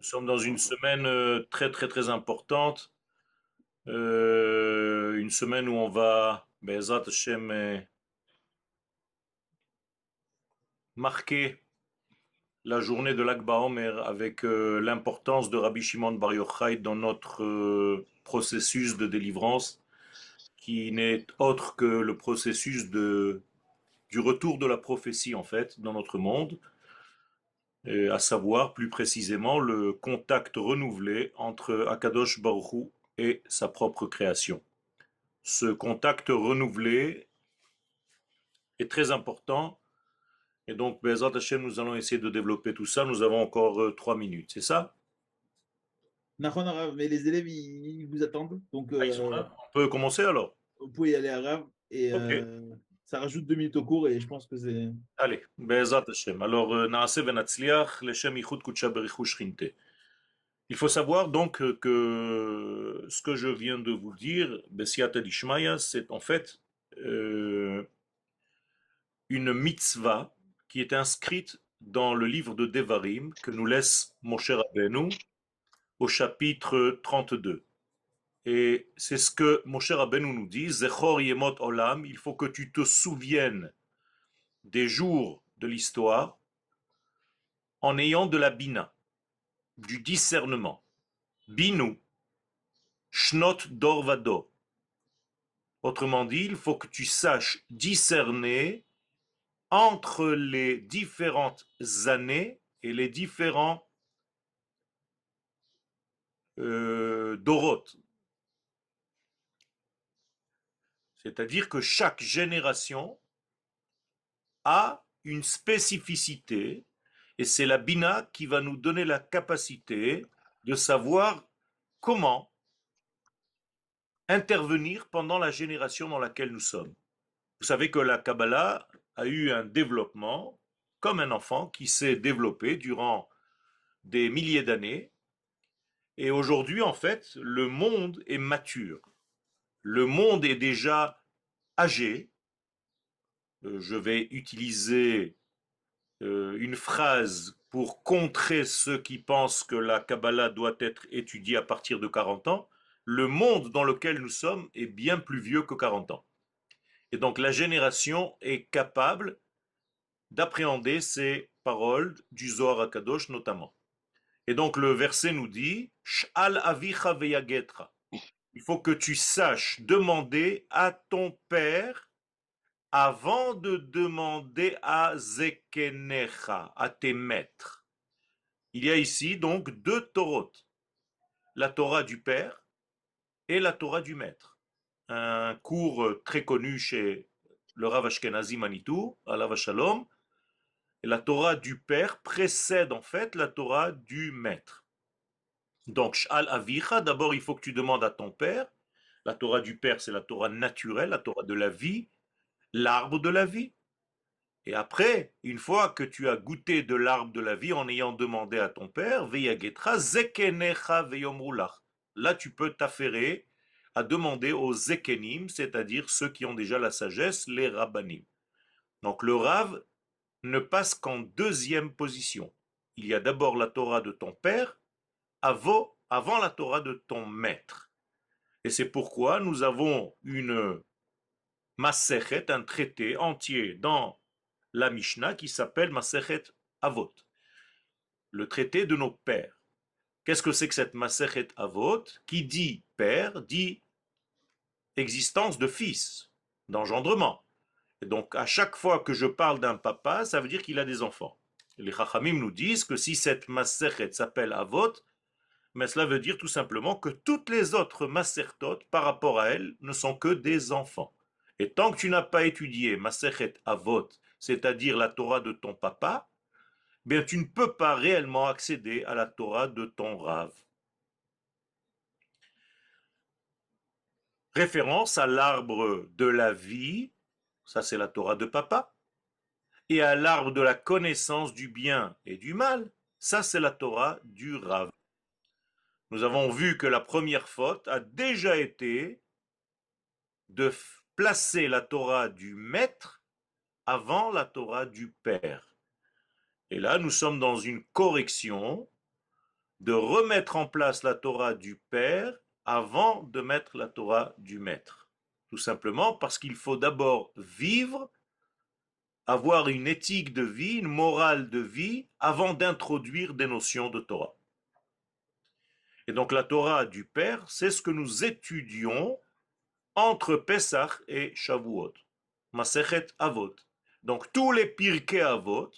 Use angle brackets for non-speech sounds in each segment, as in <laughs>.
Nous sommes dans une semaine euh, très très très importante, Euh, une semaine où on va, Be'ezrat Hashem, euh, marquer la journée de l'Akba Omer avec l'importance de Rabbi Shimon Bar Yochai dans notre processus de délivrance, qui n'est autre que le processus du retour de la prophétie en fait dans notre monde, à savoir plus précisément le contact renouvelé entre Akadosh Baruch Hu et sa propre création. Ce contact renouvelé est très important et donc, Bezat Hashem, nous allons essayer de développer tout ça. Nous avons encore euh, trois minutes, c'est ça? Mais les élèves, ils, vous attendent. Donc, Ah, ils sont euh, là? On peut commencer alors? vous pouvez y aller à Rav. Et Ok. euh, ça rajoute deux minutes au cours. Et je pense que c'est. Allez, Bezat Hashem. Alors, euh. Il faut savoir donc euh, que ce que je viens de vous dire, Besiata Dishmaya, c'est en fait euh, une mitzvah qui est inscrite dans le livre de Devarim que nous laisse Moshe Rabbeinu au chapitre 32. Et c'est ce que Moshe Rabbeinu nous dit, Zechor Yemot Olam, il faut que tu te souviennes des jours de l'histoire en ayant de la bina, du discernement. Binu, Shnot Dorvado. Autrement dit, il faut que tu saches discerner entre les différentes années et les différents euh, dorotes. C'est-à-dire que chaque génération a une spécificité et c'est la Bina qui va nous donner la capacité de savoir comment intervenir pendant la génération dans laquelle nous sommes. Vous savez que la Kabbalah a eu un développement comme un enfant qui s'est développé durant des milliers d'années. Et aujourd'hui, en fait, le monde est mature. Le monde est déjà âgé. Euh, Je vais utiliser euh, une phrase pour contrer ceux qui pensent que la Kabbalah doit être étudiée à partir de 40 ans. Le monde dans lequel nous sommes est bien plus vieux que 40 ans. Et donc la génération est capable d'appréhender ces paroles du Zohar HaKadosh notamment. Et donc le verset nous dit Sh'al avicha veyagetra. Il faut que tu saches demander à ton père avant de demander à Zekenecha, à tes maîtres. Il y a ici donc deux Torot, la Torah du père et la Torah du maître. Un cours euh, très connu chez le Rav Ashkenazi Manitou, Alav Shalom, la Torah du père précède en fait la Torah du maître. Donc, Sh'al Avicha, d'abord il faut que tu demandes à ton père. La Torah du père, c'est la Torah naturelle, la Torah de la vie, l'arbre de la vie. Et après, une fois que tu as goûté de l'arbre de la vie en ayant demandé à ton père, Veyagetra Zekenecha Veyomrulach. Là, tu peux t'affairer à demander aux Zekenim, c'est-à-dire ceux qui ont déjà la sagesse, les Rabbanim. Donc le Rav ne passe qu'en deuxième position. Il y a d'abord la Torah de ton père, avant, avant la Torah de ton maître. Et c'est pourquoi nous avons une Masechet, un traité entier dans la Mishnah qui s'appelle Masechet Avot, le traité de nos pères. Qu'est-ce que c'est que cette Masechet Avot? Qui dit père, dit existence de fils, d'engendrement. Et donc, à chaque fois que je parle d'un papa, ça veut dire qu'il a des enfants. Les Chachamim nous disent que si cette Masechet s'appelle Avot, mais cela veut dire tout simplement que toutes les autres Masertot, par rapport à elle, ne sont que des enfants. Et tant que tu n'as pas étudié Masechet Avot, c'est-à-dire la Torah de ton papa, bien tu ne peux pas réellement accéder à la Torah de ton Rav. Référence à l'arbre de la vie, ça c'est la Torah de papa, et à l'arbre de la connaissance du bien et du mal, ça c'est la Torah du Rav. Nous avons vu que la première faute a déjà été de placer la Torah du maître avant la Torah du père. Et là, nous sommes dans une correction de remettre en place la Torah du Père avant de mettre la Torah du Maître. Tout simplement parce qu'il faut d'abord vivre, avoir une éthique de vie, une morale de vie, avant d'introduire des notions de Torah. Et donc la Torah du Père, c'est ce que nous étudions entre Pesach et Shavuot, Masechet Avot. Donc tous les Pirkei Avot,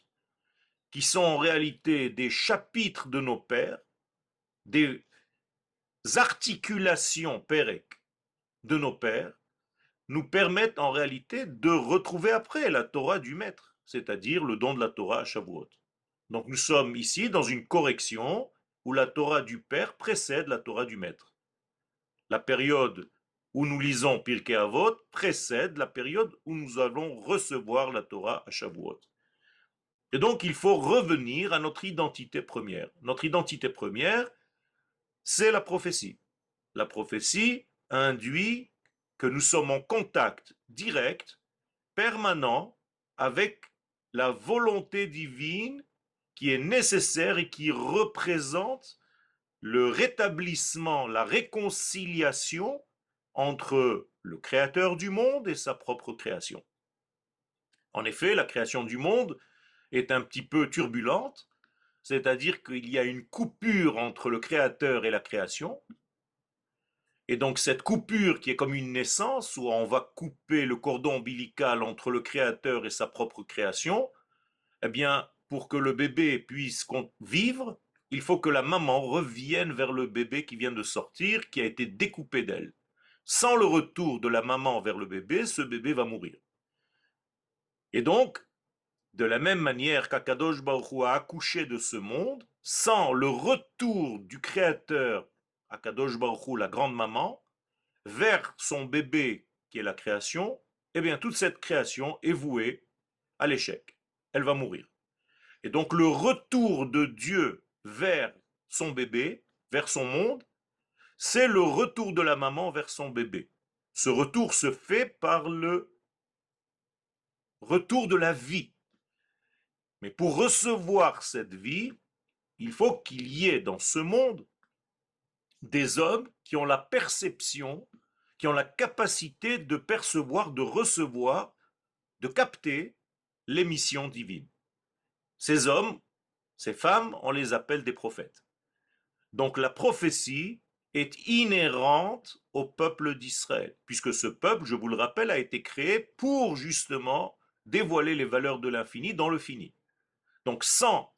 qui sont en réalité des chapitres de nos pères, des articulations pérec de nos pères, nous permettent en réalité de retrouver après la Torah du Maître, c'est-à-dire le don de la Torah à Shavuot. Donc nous sommes ici dans une correction où la Torah du Père précède la Torah du Maître. La période où nous lisons Pirkei Avot précède la période où nous allons recevoir la Torah à Shavuot. Et donc il faut revenir à notre identité première. Notre identité première, c'est la prophétie. La prophétie induit que nous sommes en contact direct, permanent, avec la volonté divine qui est nécessaire et qui représente le rétablissement, la réconciliation entre le créateur du monde et sa propre création. En effet, la création du monde est un petit peu turbulente, c'est-à-dire qu'il y a une coupure entre le créateur et la création. Et donc cette coupure qui est comme une naissance, où on va couper le cordon ombilical entre le créateur et sa propre création, eh bien, pour que le bébé puisse vivre, il faut que la maman revienne vers le bébé qui vient de sortir, qui a été découpé d'elle. Sans le retour de la maman vers le bébé, ce bébé va mourir. Et donc, de la même manière qu'Akadosh Baruch a accouché de ce monde, sans le retour du Créateur, Akadosh Baruch la grande maman, vers son bébé qui est la création, eh bien toute cette création est vouée à l'échec. Elle va mourir. Et donc le retour de Dieu vers son bébé, vers son monde, c'est le retour de la maman vers son bébé. Ce retour se fait par le retour de la vie. Mais pour recevoir cette vie, il faut qu'il y ait dans ce monde des hommes qui ont la perception, qui ont la capacité de percevoir, de recevoir, de capter l'émission divine. Ces hommes, ces femmes, on les appelle des prophètes. Donc la prophétie est inhérente au peuple d'Israël, puisque ce peuple, je vous le rappelle, a été créé pour justement dévoiler les valeurs de l'infini dans le fini. Donc sans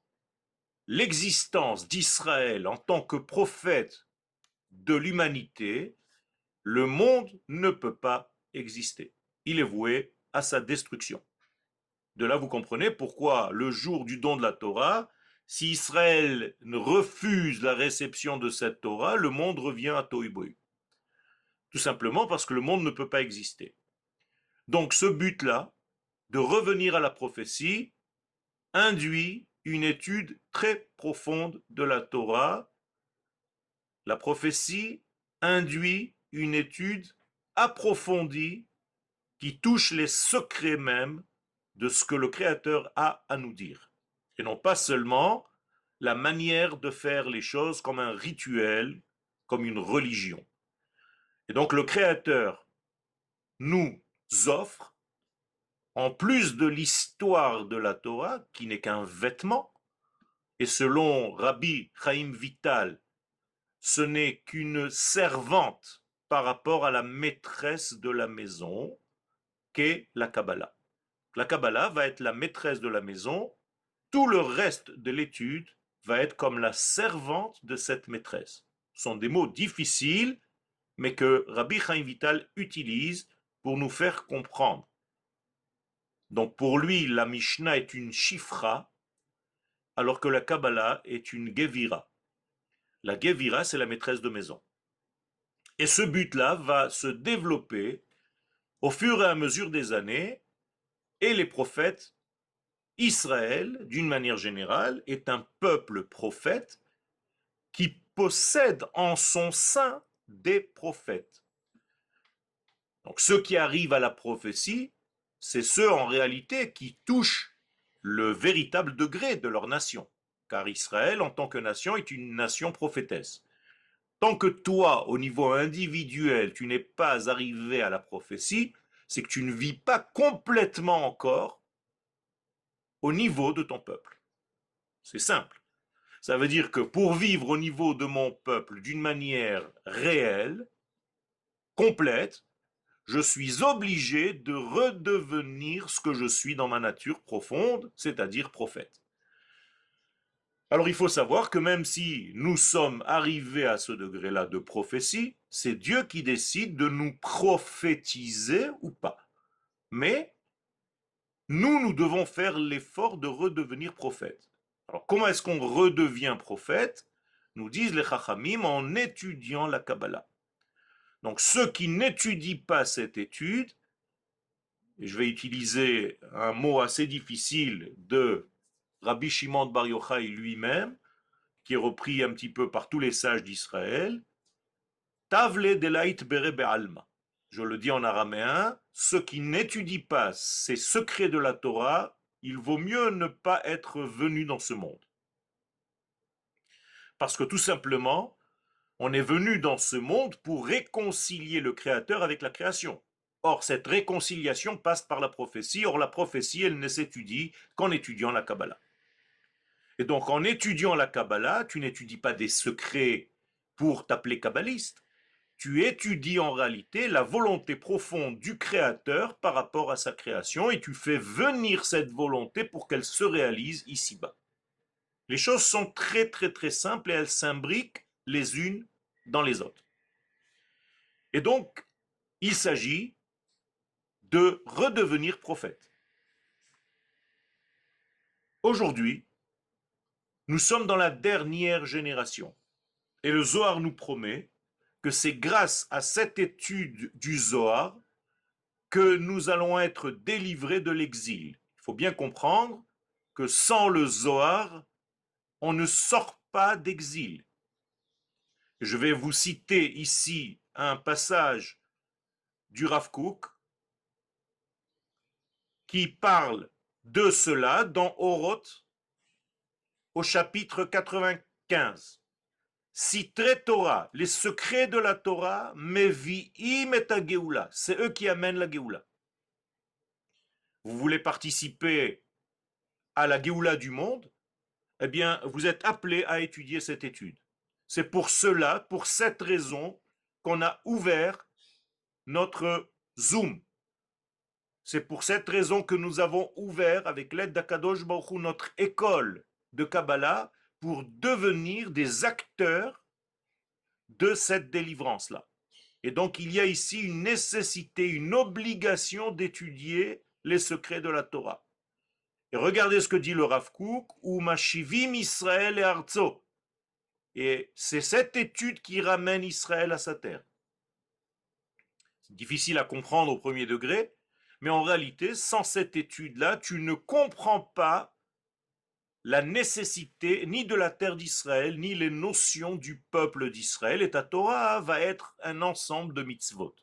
l'existence d'Israël en tant que prophète de l'humanité, le monde ne peut pas exister. Il est voué à sa destruction. De là, vous comprenez pourquoi le jour du don de la Torah, si Israël refuse la réception de cette Torah, le monde revient à Tohubohu. Tout simplement parce que le monde ne peut pas exister. Donc ce but-là, de revenir à la prophétie, induit une étude très profonde de la Torah. La prophétie induit une étude approfondie qui touche les secrets même de ce que le Créateur a à nous dire et non pas seulement la manière de faire les choses comme un rituel, comme une religion. Et donc le Créateur nous offre, en plus de l'histoire de la Torah, qui n'est qu'un vêtement, et selon Rabbi Chaim Vital, ce n'est qu'une servante par rapport à la maîtresse de la maison, qu'est la Kabbalah. La Kabbalah va être la maîtresse de la maison tout le reste de l'étude va être comme la servante de cette maîtresse. Ce sont des mots difficiles, mais que Rabbi Chaim Vital utilise pour nous faire comprendre. Donc pour lui, la Mishnah est une chifra, alors que la Kabbalah est une Gevira. La Gevira, c'est la maîtresse de maison. Et ce but-là va se développer au fur et à mesure des années, les prophètes Israël, d'une manière générale, est un peuple prophète qui possède en son sein des prophètes. Donc ceux qui arrivent à la prophétie, c'est ceux en réalité qui touchent le véritable degré de leur nation. car Israël, en tant que nation, est une nation prophétesse. Tant que toi, au niveau individuel, tu n'es pas arrivé à la prophétie, c'est que tu ne vis pas complètement encore au niveau de ton peuple. C'est simple. Ça veut dire que pour vivre au niveau de mon peuple d'une manière réelle, complète, je suis obligé de redevenir ce que je suis dans ma nature profonde, c'est-à-dire prophète. Alors il faut savoir que même si nous sommes arrivés à ce degré-là de prophétie, c'est Dieu qui décide de nous prophétiser ou pas. Mais nous, nous devons faire l'effort de redevenir prophète. Alors comment est-ce qu'on redevient prophète? Nous disent les Chachamim en étudiant la Kabbalah. Donc ceux qui n'étudient pas cette étude, et je vais utiliser un mot assez difficile de Rabbi Shimon Bar Yochai lui-même, qui est repris un petit peu par tous les sages d'Israël, Tavle delait bere alma. Je le dis en araméen, ceux qui n'étudient pas ces secrets de la Torah, il vaut mieux ne pas être venu dans ce monde. Parce que tout simplement, on est venu dans ce monde pour réconcilier le Créateur avec la création. Or, cette réconciliation passe par la prophétie. Or, la prophétie, elle ne s'étudie qu'en étudiant la Kabbalah. Et donc, en étudiant la Kabbalah, tu n'étudies pas des secrets pour t'appeler kabbaliste. Tu étudies en réalité la volonté profonde du Créateur par rapport à sa création et tu fais venir cette volonté pour qu'elle se réalise ici-bas. Les choses sont très très très simples et elles s'imbriquent les unes dans les autres. Et donc, il s'agit de redevenir prophète. Aujourd'hui, nous sommes dans la dernière génération. Et le Zohar nous promet que c'est grâce à cette étude du Zohar que nous allons être délivrés de l'exil. Il faut bien comprendre que sans le Zohar, on ne sort pas d'exil. Je vais vous citer ici un passage du Rav Kook qui parle de cela dans Oroth au chapitre 95. très Torah, les secrets de la Torah, mevi'im et Geoula. C'est eux qui amènent la Geoula. Vous voulez participer à la Geoula du monde? Eh bien, vous êtes appelé à étudier cette étude. C'est pour cela, pour cette raison, qu'on a ouvert notre Zoom. C'est pour cette raison que nous avons ouvert, avec l'aide d'Akadosh Baruch notre école de Kabbalah pour devenir des acteurs de cette délivrance-là. Et donc, il y a ici une nécessité, une obligation d'étudier les secrets de la Torah. Et regardez ce que dit le Rav Kook, ou Mashivim Israël et Arzo. Et c'est cette étude qui ramène Israël à sa terre. C'est difficile à comprendre au premier degré, mais en réalité, sans cette étude-là, tu ne comprends pas la nécessité ni de la terre d'Israël, ni les notions du peuple d'Israël. Et ta Torah va être un ensemble de mitzvot.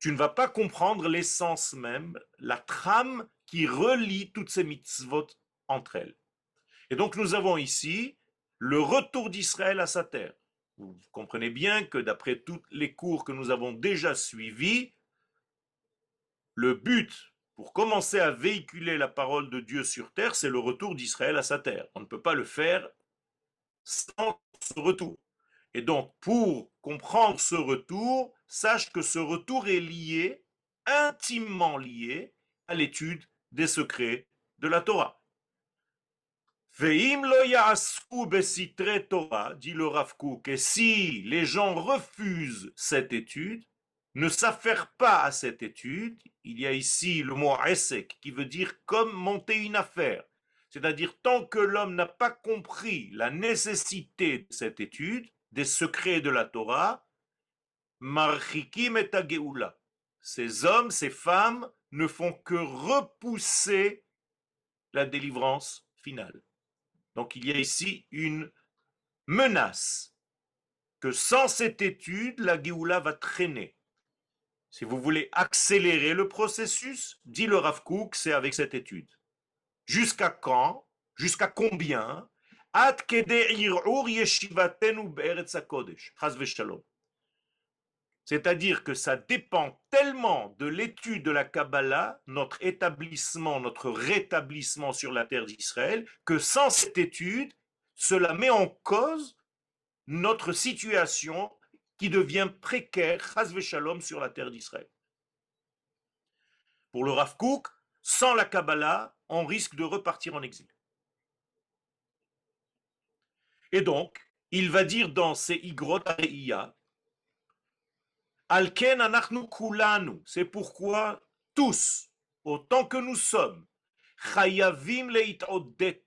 Tu ne vas pas comprendre l'essence même, la trame qui relie toutes ces mitzvot entre elles. Et donc nous avons ici le retour d'Israël à sa terre. Vous comprenez bien que d'après tous les cours que nous avons déjà suivis, le but pour commencer à véhiculer la parole de Dieu sur terre, c'est le retour d'Israël à sa terre. On ne peut pas le faire sans ce retour. Et donc, pour comprendre ce retour, sache que ce retour est lié, intimement lié, à l'étude des secrets de la Torah. Veim lo Torah, dit le Rav et si les gens refusent cette étude, ne s'affairent pas à cette étude, il y a ici le mot esek qui veut dire comme monter une affaire. C'est-à-dire tant que l'homme n'a pas compris la nécessité de cette étude, des secrets de la Torah, marchikim et Ces hommes, ces femmes ne font que repousser la délivrance finale. Donc il y a ici une menace que sans cette étude, la Géoula va traîner. Si vous voulez accélérer le processus, dit le Rav c'est avec cette étude. Jusqu'à quand? Jusqu'à combien? C'est-à-dire que ça dépend tellement de l'étude de la Kabbalah, notre établissement, notre rétablissement sur la terre d'Israël, que sans cette étude, cela met en cause notre situation qui devient précaire, shalom, sur la terre d'Israël. Pour le Rav Kook, sans la Kabbalah, on risque de repartir en exil. Et donc, il va dire dans ces Igrot Areia, Alken anachnu kulanu, c'est pourquoi tous, autant que nous sommes, chayavim odet,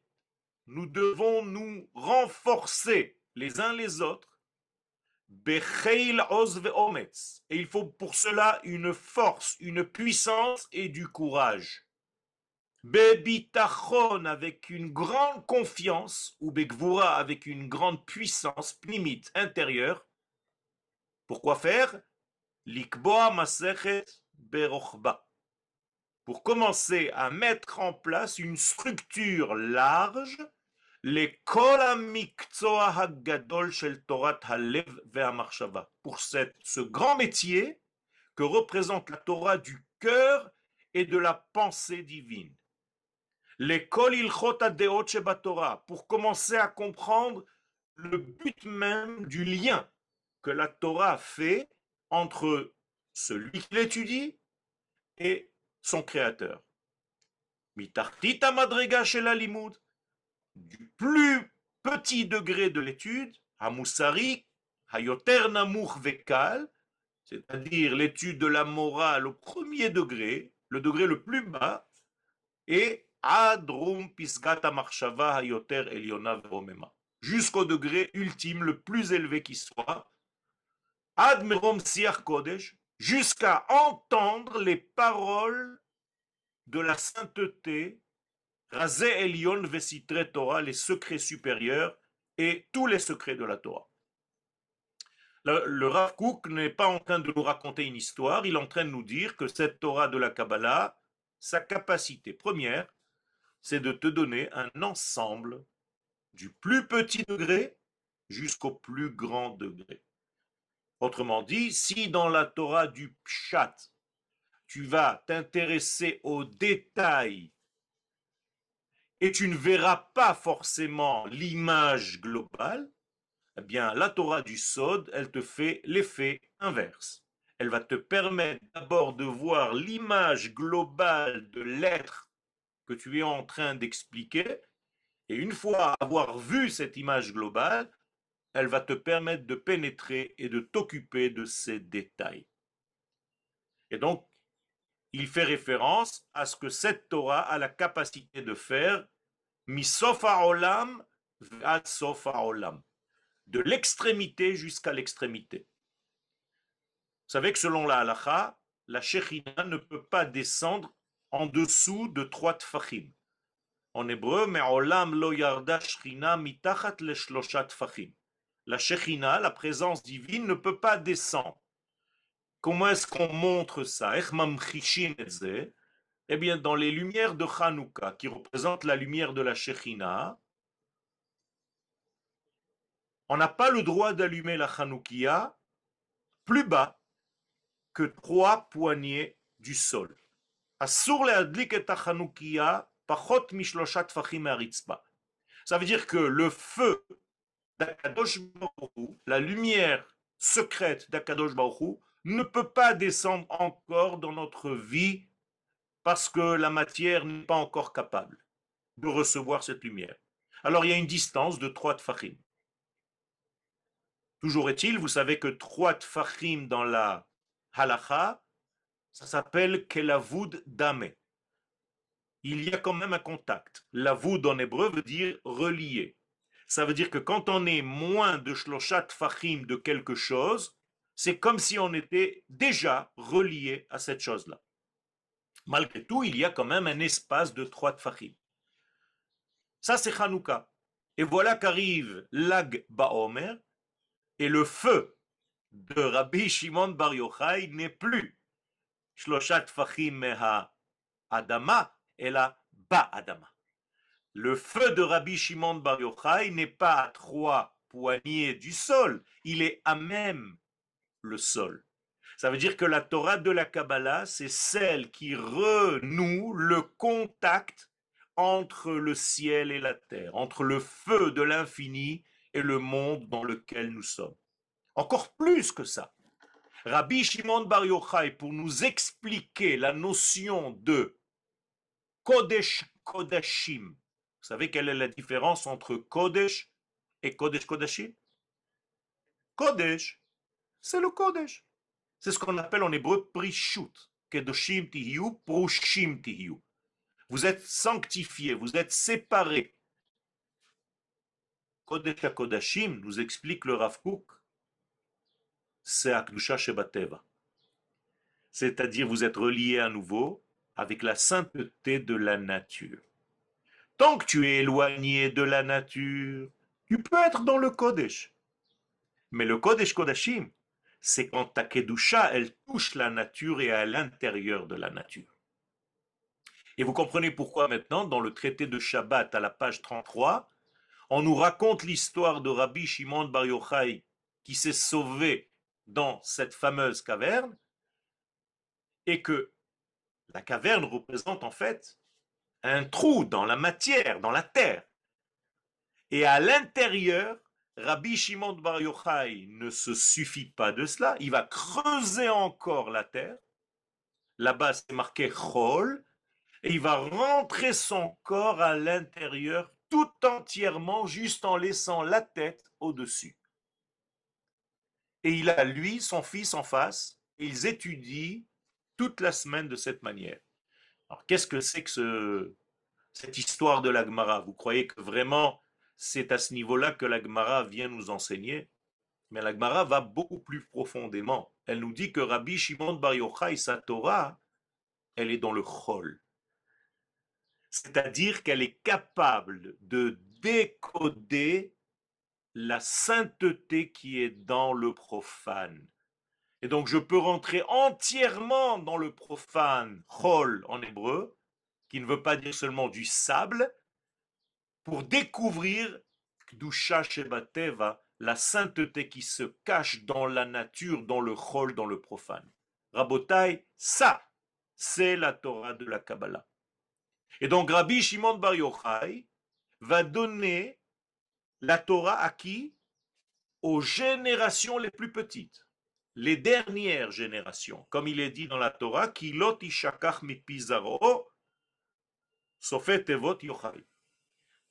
nous devons nous renforcer les uns les autres, oz ometz, et il faut pour cela une force, une puissance et du courage. Bebitachon avec une grande confiance, ou Begvura avec une grande puissance, limite intérieure. Pourquoi faire? Likboa Masechet Berochba. Pour commencer à mettre en place une structure large, Pour cette, ce grand métier que représente la Torah du cœur et de la pensée divine. Pour commencer à comprendre le but même du lien que la Torah fait entre celui qui l'étudie et son créateur. Mitartita madrega chez la du plus petit degré de l'étude, Hamusari, Hayoter Namuch Vekal, c'est-à-dire l'étude de la morale au premier degré, le degré le plus bas, et Adrum Pisgata Marshava Hayoter Eliona Veromema, jusqu'au degré ultime, le plus élevé qui soit, Admerom Siach Kodesh, jusqu'à entendre les paroles de la sainteté, Razé Elion Vesitre Torah, les secrets supérieurs et tous les secrets de la Torah. Le, le Rav Kook n'est pas en train de nous raconter une histoire, il est en train de nous dire que cette Torah de la Kabbalah, sa capacité première, c'est de te donner un ensemble du plus petit degré jusqu'au plus grand degré. Autrement dit, si dans la Torah du Pshat, tu vas t'intéresser aux détails et tu ne verras pas forcément l'image globale, eh bien, la Torah du Sod, elle te fait l'effet inverse. Elle va te permettre d'abord de voir l'image globale de l'être que tu es en train d'expliquer, et une fois avoir vu cette image globale, elle va te permettre de pénétrer et de t'occuper de ces détails. Et donc, il fait référence à ce que cette Torah a la capacité de faire, misofa olam sofa olam, de l'extrémité jusqu'à l'extrémité. Vous savez que selon la halacha, la Shechina ne peut pas descendre en dessous de trois tfachim. En hébreu, olam lo yarda mitachat le tfachim la Shekhinah, la présence divine, ne peut pas descendre. Comment est-ce qu'on montre ça? Eh bien, dans les lumières de Hanouka, qui représentent la lumière de la Shekhinah, on n'a pas le droit d'allumer la Hanoukia plus bas que trois poignées du sol. Ça veut dire que le feu la lumière secrète d'Akadosh Baruch ne peut pas descendre encore dans notre vie parce que la matière n'est pas encore capable de recevoir cette lumière. Alors il y a une distance de trois tfachim. Toujours est-il, vous savez que trois tfachim dans la halacha, ça s'appelle kelavud dame. Il y a quand même un contact. Lavud en hébreu veut dire relié. Ça veut dire que quand on est moins de shloshat fachim de quelque chose, c'est comme si on était déjà relié à cette chose-là. Malgré tout, il y a quand même un espace de trois tfachim. Ça, c'est Hanouka. Et voilà qu'arrive l'Ag Baomer, et le feu de Rabbi Shimon Bar Yochai n'est plus Shloshat Fachim Meha Adama, et la Ba Adama. le feu de Rabbi Shimon Bar Yochai n'est pas à trois poignées du sol, il est à même le sol. Ça veut dire que la Torah de la Kabbalah, c'est celle qui renoue le contact entre le ciel et la terre, entre le feu de l'infini et le monde dans lequel nous sommes. Encore plus que ça. Rabbi Shimon Bar Yochai, pour nous expliquer la notion de Kodesh Kodashim, vous savez quelle est la différence entre Kodesh et Kodesh Kodashim? Kodesh, c'est le Kodesh. C'est ce qu'on appelle en hébreu Prishut. Kedoshim tihiu, Prushim. Vous êtes sanctifiés, vous êtes séparés. Kodesh Kodashim, nous explique le Rav c'est Akdusha Shebateva. C'est-à-dire vous êtes relié à nouveau avec la sainteté de la nature. Tant que tu es éloigné de la nature, tu peux être dans le Kodesh. Mais le Kodesh Kodashim, c'est quand ta Kedusha, elle touche la nature et à l'intérieur de la nature. Et vous comprenez pourquoi maintenant, dans le traité de Shabbat à la page 33, on nous raconte l'histoire de Rabbi Shimon Bar Yochai qui s'est sauvé dans cette fameuse caverne et que la caverne représente en fait un trou dans la matière, dans la terre. Et à l'intérieur, Rabbi Shimon Bar Yochai ne se suffit pas de cela, il va creuser encore la terre. Là-bas, c'est marqué Chol, et il va rentrer son corps à l'intérieur tout entièrement, juste en laissant la tête au-dessus. Et il a lui, son fils en face, et ils étudient toute la semaine de cette manière. Alors qu'est-ce que c'est que ce, cette histoire de l'Agmara Vous croyez que vraiment c'est à ce niveau-là que l'Agmara vient nous enseigner Mais l'Agmara va beaucoup plus profondément. Elle nous dit que Rabbi Shimon Bar Yochai, sa Torah, elle est dans le chol. C'est-à-dire qu'elle est capable de décoder la sainteté qui est dans le profane. Et donc je peux rentrer entièrement dans le profane, chol en hébreu, qui ne veut pas dire seulement du sable, pour découvrir Kdusha Shebateva, la sainteté qui se cache dans la nature, dans le chol, dans le profane. Rabotai, ça, c'est la Torah de la Kabbalah. Et donc Rabbi Shimon Bar Yochai va donner la Torah à qui? Aux générations les plus petites, les dernières générations. Comme il est dit dans la Torah, qui lot ishakach mi pizaro, sofet evot yochai. Qui lot ishakach mi pizaro,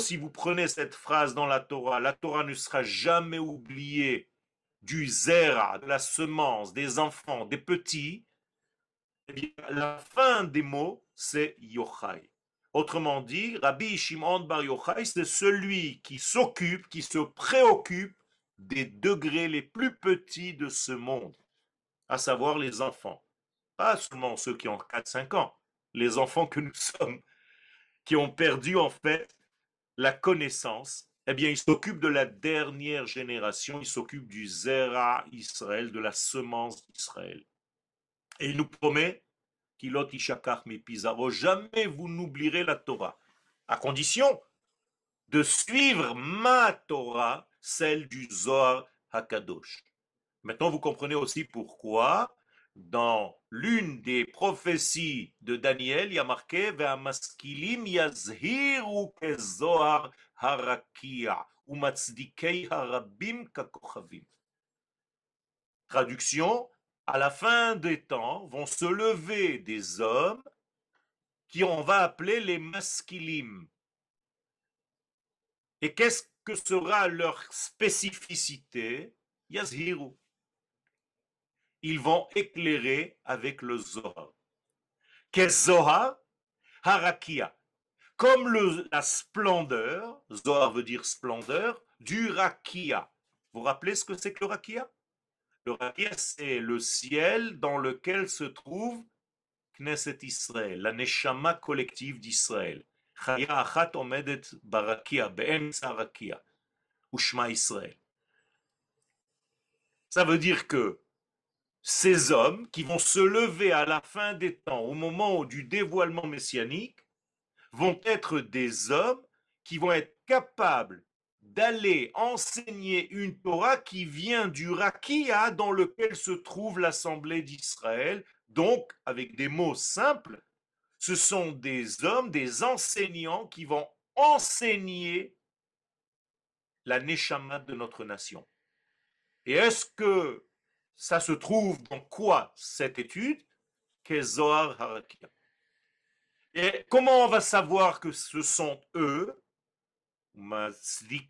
si vous prenez cette phrase dans la Torah, la Torah ne sera jamais oubliée du zera, de la semence, des enfants, des petits. Eh la fin des mots, c'est yochai. Autrement dit, Rabbi Shimon Bar Yochai, c'est celui qui s'occupe, qui se préoccupe des degrés les plus petits de ce monde, à savoir les enfants. Pas seulement ceux qui ont 4-5 ans, les enfants que nous sommes, qui ont perdu en fait la connaissance, eh bien, il s'occupe de la dernière génération, il s'occupe du Zera Israël, de la semence d'Israël. Et il nous promet Jamais vous n'oublierez la Torah, à condition de suivre ma Torah, celle du Zohar Hakadosh. Maintenant, vous comprenez aussi pourquoi, dans l'une des prophéties de Daniel, il y a marqué Ve'amaskilim yazhiru kezohar harakia umatzdikei harabim kakochavim. Traduction à la fin des temps, vont se lever des hommes qui on va appeler les masculimes. Et qu'est-ce que sera leur spécificité? Yazhiru. Ils vont éclairer avec le Zohar. Qu'est-ce Zohar? Harakia. Comme la splendeur, Zohar veut dire splendeur, du Rakia. Vous vous rappelez ce que c'est que le Rakia? Le Rakia, c'est le ciel dans lequel se trouve Knesset Israël, la Neshama collective d'Israël. Chaya achat omedet barakia, Israël. Ça veut dire que ces hommes qui vont se lever à la fin des temps, au moment du dévoilement messianique, vont être des hommes qui vont être capables d'aller enseigner une Torah qui vient du Rakia dans lequel se trouve l'Assemblée d'Israël. Donc, avec des mots simples, ce sont des hommes, des enseignants qui vont enseigner la Neshama de notre nation. Et est-ce que ça se trouve dans quoi cette étude? Kezoar Harakia. Et comment on va savoir que ce sont eux?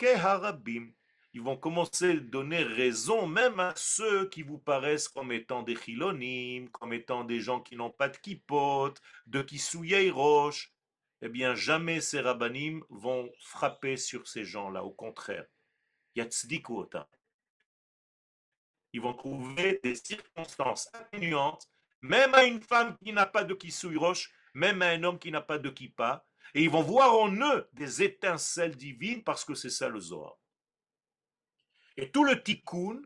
Harabim. Ils vont commencer à donner raison même à ceux qui vous paraissent comme étant des chilonim, comme étant des gens qui n'ont pas de kippot, de kisuyei roche. Eh bien, jamais ces rabbinim vont frapper sur ces gens-là. Au contraire, yatsdikuota. Ils vont trouver des circonstances atténuantes, même à une femme qui n'a pas de kisui roche, même à un homme qui n'a pas de kippa, et ils vont voir en eux des étincelles divines parce que c'est ça le Zohar. Et tout le tikkun,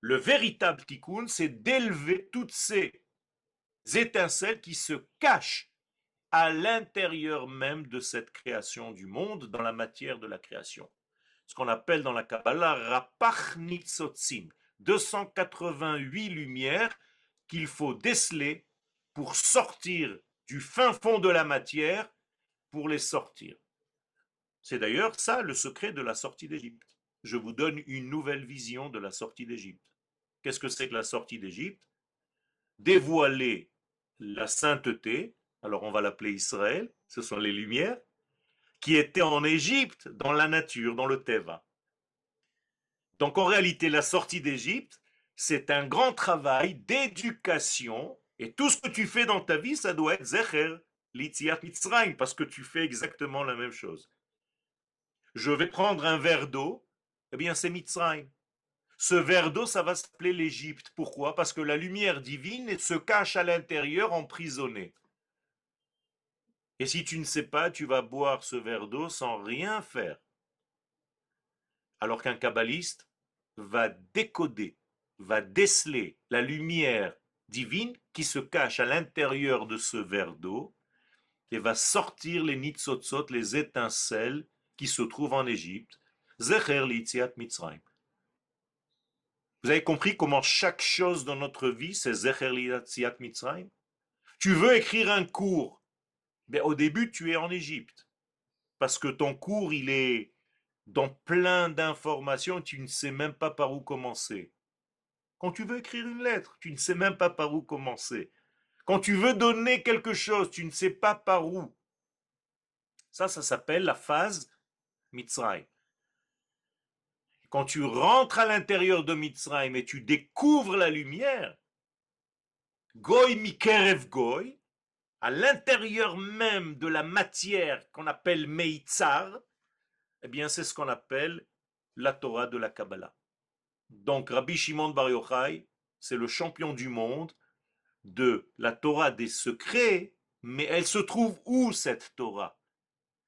le véritable tikkun, c'est d'élever toutes ces étincelles qui se cachent à l'intérieur même de cette création du monde, dans la matière de la création. Ce qu'on appelle dans la Kabbalah Rapach 288 lumières qu'il faut déceler pour sortir du fin fond de la matière pour les sortir. C'est d'ailleurs ça le secret de la sortie d'Égypte. Je vous donne une nouvelle vision de la sortie d'Égypte. Qu'est-ce que c'est que la sortie d'Égypte? Dévoiler la sainteté, alors on va l'appeler Israël, ce sont les lumières, qui étaient en Égypte, dans la nature, dans le Teva. Donc en réalité, la sortie d'Égypte, c'est un grand travail d'éducation, et tout ce que tu fais dans ta vie, ça doit être Zecher, parce que tu fais exactement la même chose. Je vais prendre un verre d'eau, eh bien c'est Mitzrayim. Ce verre d'eau, ça va s'appeler l'Égypte. Pourquoi? Parce que la lumière divine se cache à l'intérieur emprisonnée. Et si tu ne sais pas, tu vas boire ce verre d'eau sans rien faire. Alors qu'un kabbaliste va décoder, va déceler la lumière divine qui se cache à l'intérieur de ce verre d'eau et va sortir les nitzotzot, les étincelles qui se trouvent en Égypte. Zecher Mitzrayim. Vous avez compris comment chaque chose dans notre vie, c'est Zecher Mitzrayim? Tu veux écrire un cours, mais au début, tu es en Égypte. Parce que ton cours, il est dans plein d'informations, tu ne sais même pas par où commencer. Quand tu veux écrire une lettre, tu ne sais même pas par où commencer. Quand tu veux donner quelque chose, tu ne sais pas par où. Ça, ça s'appelle la phase Mitzrayim. Quand tu rentres à l'intérieur de Mitzrayim et tu découvres la lumière, Goy Mikerev Goy, à l'intérieur même de la matière qu'on appelle Meitzar, eh bien c'est ce qu'on appelle la Torah de la Kabbalah. Donc Rabbi Shimon Bar Yochai, c'est le champion du monde de la Torah des secrets, mais elle se trouve où cette Torah?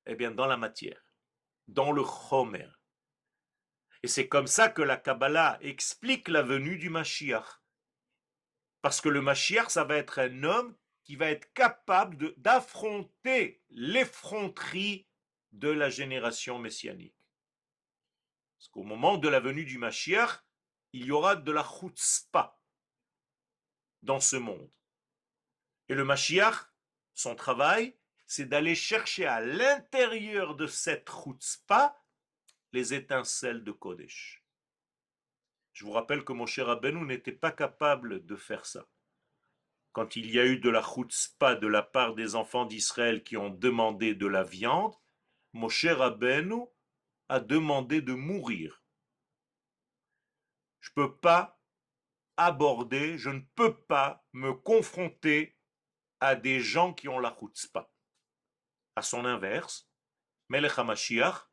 Eh bien, dans la matière, dans le Chomer. Et c'est comme ça que la Kabbalah explique la venue du Mashiach. Parce que le Mashiach, ça va être un homme qui va être capable d'affronter l'effronterie de la génération messianique. Parce qu'au moment de la venue du Mashiach, il y aura de la chutzpah dans ce monde. Et le Mashiach, son travail, c'est d'aller chercher à l'intérieur de cette chutzpah les étincelles de Kodesh. Je vous rappelle que mon cher Rabbeinu n'était pas capable de faire ça. Quand il y a eu de la chutzpah de la part des enfants d'Israël qui ont demandé de la viande, mon cher Rabbeinu a demandé de mourir. Je ne peux pas aborder, je ne peux pas me confronter à des gens qui ont la chutzpah. À son inverse, Melech HaMashiach,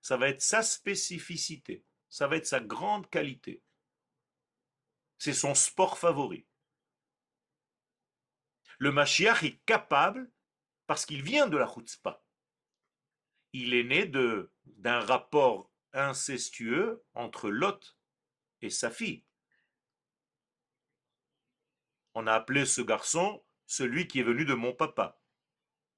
ça va être sa spécificité, ça va être sa grande qualité. C'est son sport favori. Le Mashiach est capable, parce qu'il vient de la chutzpah, il est né de, d'un rapport incestueux entre Lot et sa fille. On a appelé ce garçon celui qui est venu de mon papa.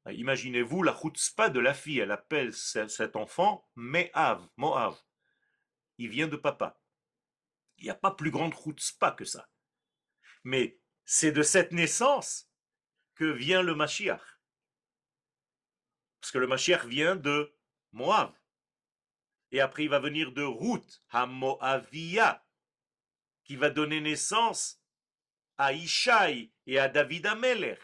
Imaginez-vous la chutzpah de la fille, elle appelle cet enfant Me'av, Moav. Il vient de papa. Il n'y a pas plus grande chutzpah que ça. Mais c'est de cette naissance que vient le Mashiach. Parce que le Mashiach vient de Moab. Et après, il va venir de Ruth, Moavia, qui va donner naissance à Ishaï et à David Ameler.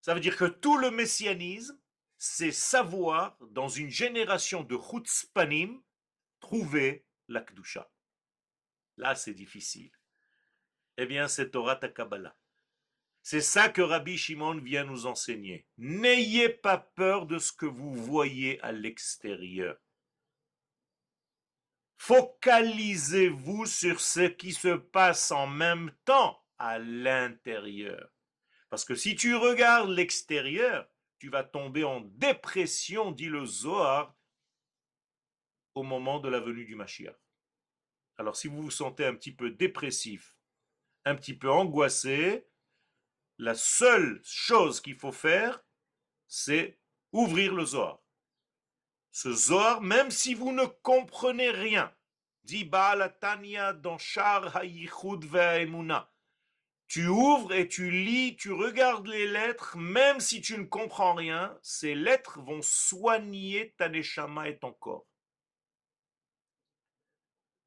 Ça veut dire que tout le messianisme, c'est savoir, dans une génération de Chutzpanim, trouver la Kdusha. Là, c'est difficile. Eh bien, c'est Torah Kabbalah. C'est ça que Rabbi Shimon vient nous enseigner. N'ayez pas peur de ce que vous voyez à l'extérieur. Focalisez-vous sur ce qui se passe en même temps à l'intérieur. Parce que si tu regardes l'extérieur, tu vas tomber en dépression, dit le Zohar, au moment de la venue du Mashiach. Alors si vous vous sentez un petit peu dépressif, un petit peu angoissé, la seule chose qu'il faut faire, c'est ouvrir le Zohar. Ce Zohar, même si vous ne comprenez rien, dit Baal dans Shar Hayichud Ve'emuna. Tu ouvres et tu lis, tu regardes les lettres, même si tu ne comprends rien, ces lettres vont soigner ta neshama et ton corps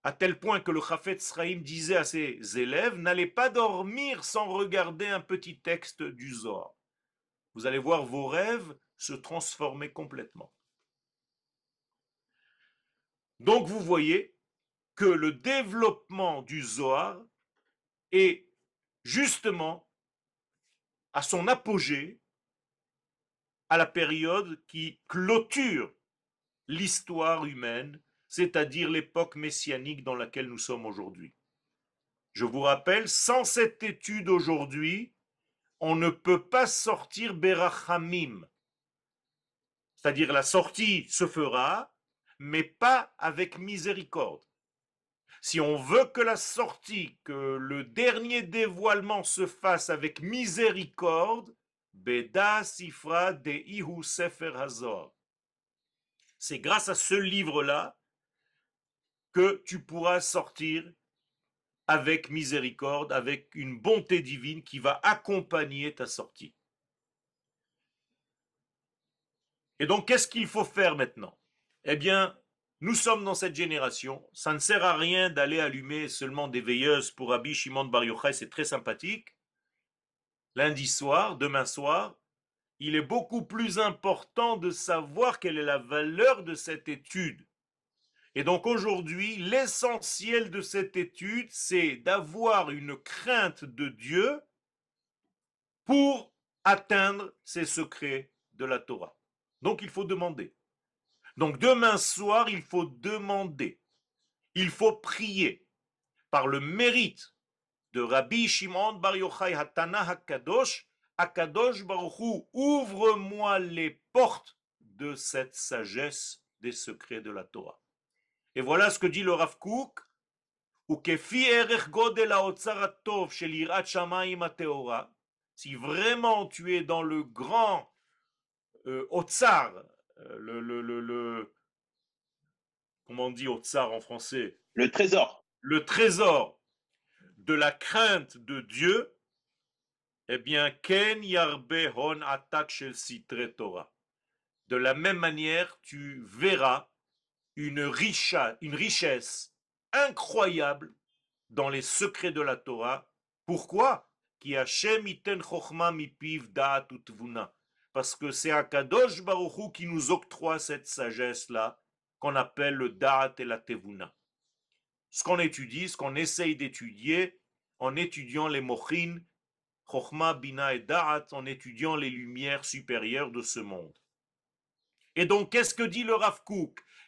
à tel point que le Chafet Sraïm disait à ses élèves, n'allez pas dormir sans regarder un petit texte du Zohar. Vous allez voir vos rêves se transformer complètement. Donc vous voyez que le développement du Zohar est justement à son apogée à la période qui clôture l'histoire humaine c'est-à-dire l'époque messianique dans laquelle nous sommes aujourd'hui. Je vous rappelle, sans cette étude aujourd'hui, on ne peut pas sortir Berachamim. C'est-à-dire la sortie se fera, mais pas avec miséricorde. Si on veut que la sortie, que le dernier dévoilement se fasse avec miséricorde, Beda Sifra de Ihu Sefer Hazor. C'est grâce à ce livre-là que tu pourras sortir avec miséricorde, avec une bonté divine qui va accompagner ta sortie. Et donc, qu'est-ce qu'il faut faire maintenant? Eh bien, nous sommes dans cette génération. Ça ne sert à rien d'aller allumer seulement des veilleuses pour Rabbi Shimon Bar c'est très sympathique. Lundi soir, demain soir, il est beaucoup plus important de savoir quelle est la valeur de cette étude. Et donc aujourd'hui, l'essentiel de cette étude, c'est d'avoir une crainte de Dieu pour atteindre ces secrets de la Torah. Donc il faut demander. Donc demain soir, il faut demander. Il faut prier par le mérite de Rabbi Shimon Bar Yochai Hatana Hakadosh, Akadosh Baruchu, ouvre-moi les portes de cette sagesse des secrets de la Torah. Et voilà ce que dit le Rav Kook. Si vraiment tu es dans le grand euh, Otsar, euh, le, le, le, le, comment on dit Otsar en français? Le trésor. Le trésor de la crainte de Dieu, eh bien, Ken Yarbe Hon Atak Shel Torah. De la même manière, tu verras une, richesse incroyable dans les secrets de la Torah. Pourquoi? Parce que c'est Akadosh Baruch qui nous octroie cette sagesse-là, qu'on appelle le Da'at et la Tevuna. Ce qu'on étudie, ce qu'on essaye d'étudier, en étudiant les Mochin, Chochma, Bina et Da'at, en étudiant les lumières supérieures de ce monde. Et donc, qu'est-ce que dit le Rav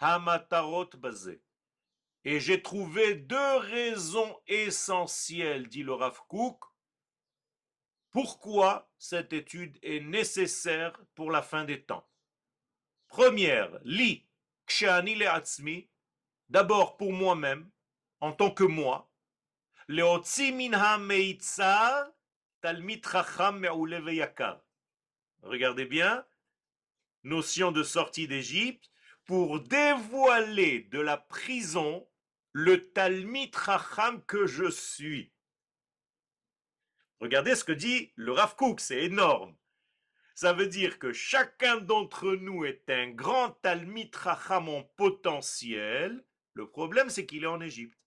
hamatarot bazé. Et j'ai trouvé deux raisons essentielles, dit le Rav pourquoi cette étude est nécessaire pour la fin des temps. Première, li kshani le d'abord pour moi-même, en tant que moi, leotzi minha meitzar talmit racham yakar. Regardez bien, notion de sortie d'Égypte, pour dévoiler de la prison le Talmid Racham que je suis. Regardez ce que dit le Rav c'est énorme. Ça veut dire que chacun d'entre nous est un grand Talmid Racham en potentiel. Le problème, c'est qu'il est en Égypte.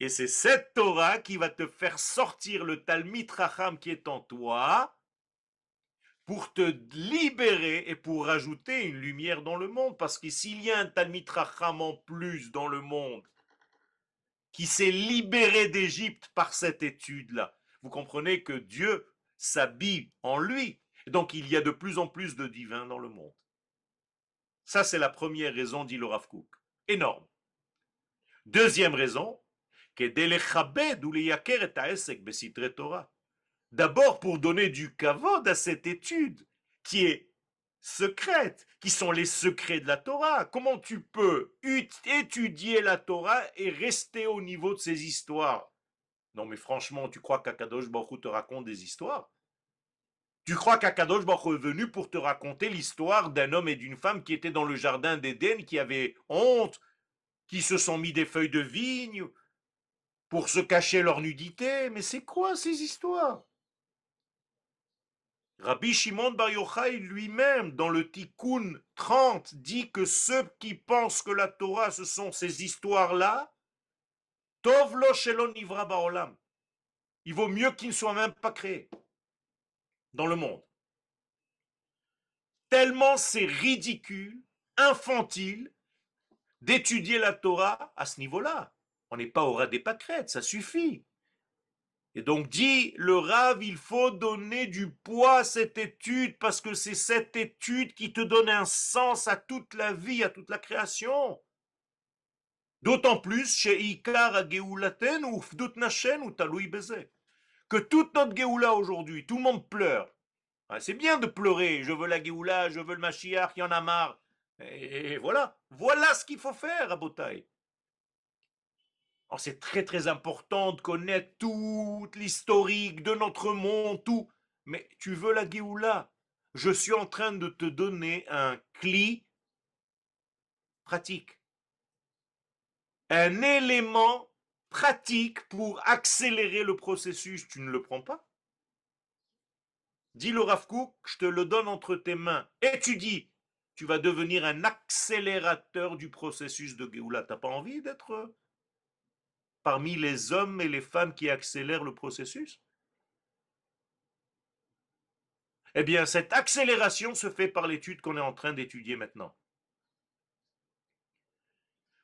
Et c'est cette Torah qui va te faire sortir le Talmid Racham qui est en toi pour te libérer et pour rajouter une lumière dans le monde. Parce que s'il y a un Talmid Racham en plus dans le monde, qui s'est libéré d'Égypte par cette étude-là, vous comprenez que Dieu s'habille en lui. Donc il y a de plus en plus de divins dans le monde. Ça, c'est la première raison, dit le Rav. Énorme. Deuxième raison, que Torah. D'abord pour donner du kavod à cette étude qui est secrète, qui sont les secrets de la Torah. Comment tu peux étudier la Torah et rester au niveau de ces histoires? Non mais franchement, tu crois qu'Akadosh Baruch te raconte des histoires? Tu crois qu'Akadosh Baruch est venu pour te raconter l'histoire d'un homme et d'une femme qui étaient dans le jardin d'Éden, qui avaient honte, qui se sont mis des feuilles de vigne pour se cacher leur nudité? Mais c'est quoi ces histoires? Rabbi Shimon Bar Yochai lui-même, dans le Tikkun 30, dit que ceux qui pensent que la Torah, ce sont ces histoires-là, Tovlo Shelon Ivra Baolam. Il vaut mieux qu'ils ne soient même pas créés dans le monde. Tellement c'est ridicule, infantile, d'étudier la Torah à ce niveau-là. On n'est pas au ras des pâquerettes, ça suffit. Et donc dit le Rav, il faut donner du poids à cette étude parce que c'est cette étude qui te donne un sens à toute la vie, à toute la création. D'autant plus chez Ikar Geoulaten ou Fdut Nashen ou Taloui Beze. Que toute notre Geoula aujourd'hui, tout le monde pleure. Ah, c'est bien de pleurer, je veux la Geoula, je veux le Mashiach, il y en a marre. Et voilà, voilà ce qu'il faut faire à Botaï c'est très très important de connaître toute l'historique de notre monde, tout. Mais tu veux la Géoula? Je suis en train de te donner un cli pratique. Un élément pratique pour accélérer le processus. Tu ne le prends pas? Dis le Rav je te le donne entre tes mains. Étudie. Tu vas devenir un accélérateur du processus de Géoula. T'as pas envie d'être parmi les hommes et les femmes qui accélèrent le processus? Eh bien, cette accélération se fait par l'étude qu'on est en train d'étudier maintenant.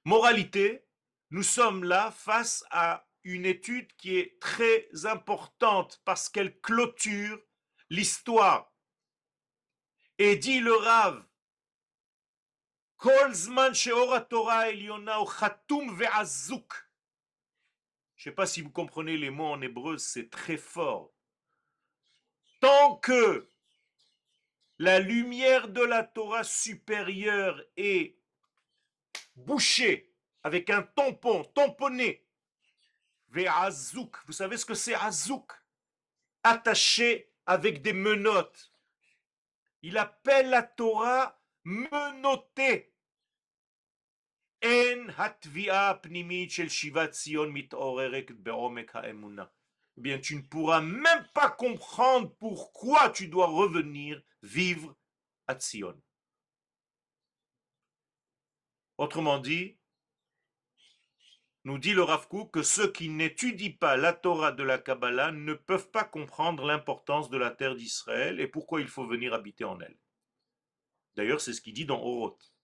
Moralité, nous sommes là face à une étude qui est très importante parce qu'elle clôture l'histoire. Et dit le Rav, Kolzman ve'azuk. Je ne sais pas si vous comprenez les mots en hébreu, c'est très fort. Tant que la lumière de la Torah supérieure est bouchée avec un tampon, tamponné, azouk, vous savez ce que c'est azouk? Attaché avec des menottes. Il appelle la Torah menottée. Eh bien, tu ne pourras même pas comprendre pourquoi tu dois revenir vivre à Tzion. Autrement dit, nous dit le Rav que ceux qui n'étudient pas la Torah de la Kabbalah ne peuvent pas comprendre l'importance de la terre d'Israël et pourquoi il faut venir habiter en elle. D'ailleurs, c'est ce qu'il dit dans Oroth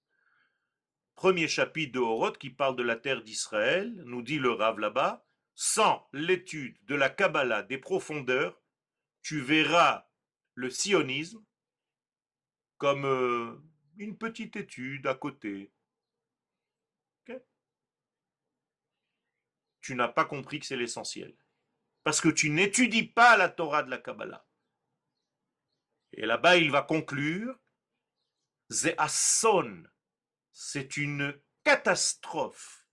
premier chapitre de Horoth qui parle de la terre d'Israël, nous dit le Rav là-bas, sans l'étude de la Kabbalah des profondeurs, tu verras le sionisme comme euh, une petite étude à côté. Tu n'as pas compris que c'est l'essentiel. Parce que tu n'étudies pas la Torah de la Kabbalah. Et là-bas, il va conclure, Ze'asson, c'est une catastrophe.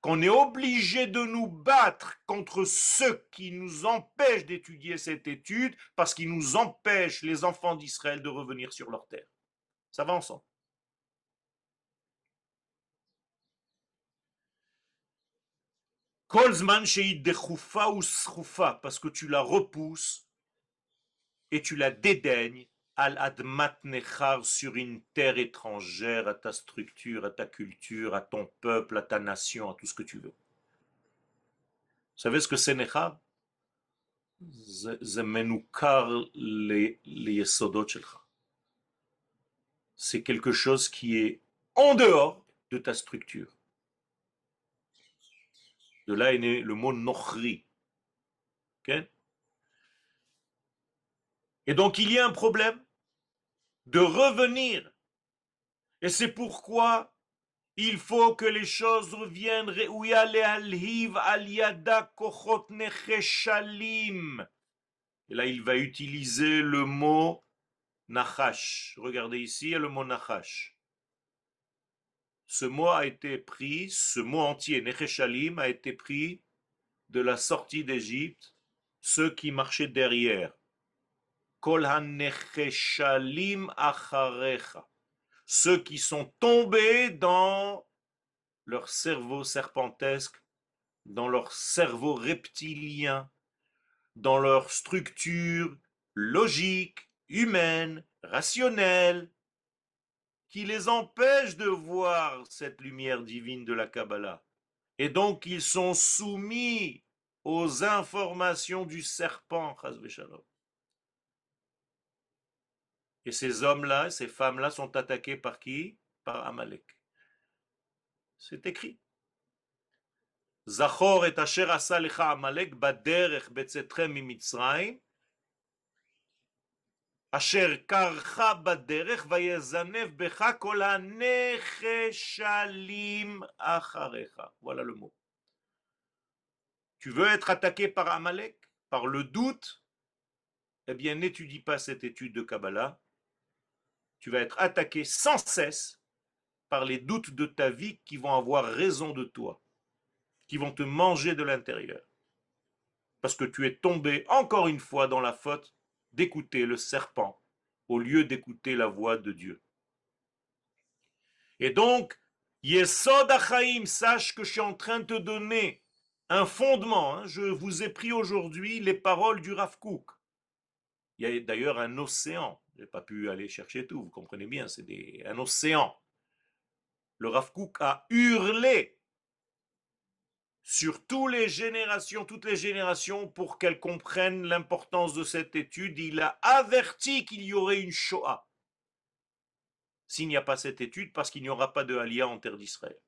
Qu'on est obligé de nous battre contre ceux qui nous empêchent d'étudier cette étude parce qu'ils nous empêchent, les enfants d'Israël, de revenir sur leur terre. Ça va ensemble. Kolzman parce que tu la repousses et tu la dédaignes al admat nechar sur une terre étrangère à ta structure, à ta culture, à ton peuple, à ta nation, à tout ce que tu veux. Vous savez ce que c'est nechar? C'est quelque chose qui est en dehors de ta structure. De là est né le mot nochri. Et donc il y a un problème de revenir. Et c'est pourquoi il faut que les choses reviennent. Et là, il va utiliser le mot nachash. Regardez ici, il y a le mot nachash. Ce mot a été pris, ce mot entier, necheshalim, a été pris de la sortie d'Égypte, ceux qui marchaient derrière. Acharecha. Ceux qui sont tombés dans leur cerveau serpentesque, dans leur cerveau reptilien, dans leur structure logique, humaine, rationnelle, qui les empêche de voir cette lumière divine de la Kabbalah. Et donc ils sont soumis aux informations du serpent. Et ces hommes-là, ces femmes-là sont attaqués par qui? Par Amalek. C'est écrit. Zachor et asher Amalek baderech betzetrem mimitzrayim Asher karcha baderech vayezanev becha kol hanecheshalim acharecha. Voilà le mot. Tu veux être attaqué par Amalek, par le doute? Eh bien, n'étudie pas cette étude de Kabbalah. Tu vas être attaqué sans cesse par les doutes de ta vie qui vont avoir raison de toi, qui vont te manger de l'intérieur. Parce que tu es tombé encore une fois dans la faute d'écouter le serpent au lieu d'écouter la voix de Dieu. Et donc, Yesod Achaim, sache que je suis en train de te donner un fondement. Hein. Je vous ai pris aujourd'hui les paroles du Rav Il y a d'ailleurs un océan. Pas pu aller chercher tout, vous comprenez bien, c'est un océan. Le Rav a hurlé sur toutes les générations, toutes les générations, pour qu'elles comprennent l'importance de cette étude. Il a averti qu'il y aurait une Shoah s'il n'y a pas cette étude, parce qu'il n'y aura pas de Aliyah en terre d'Israël.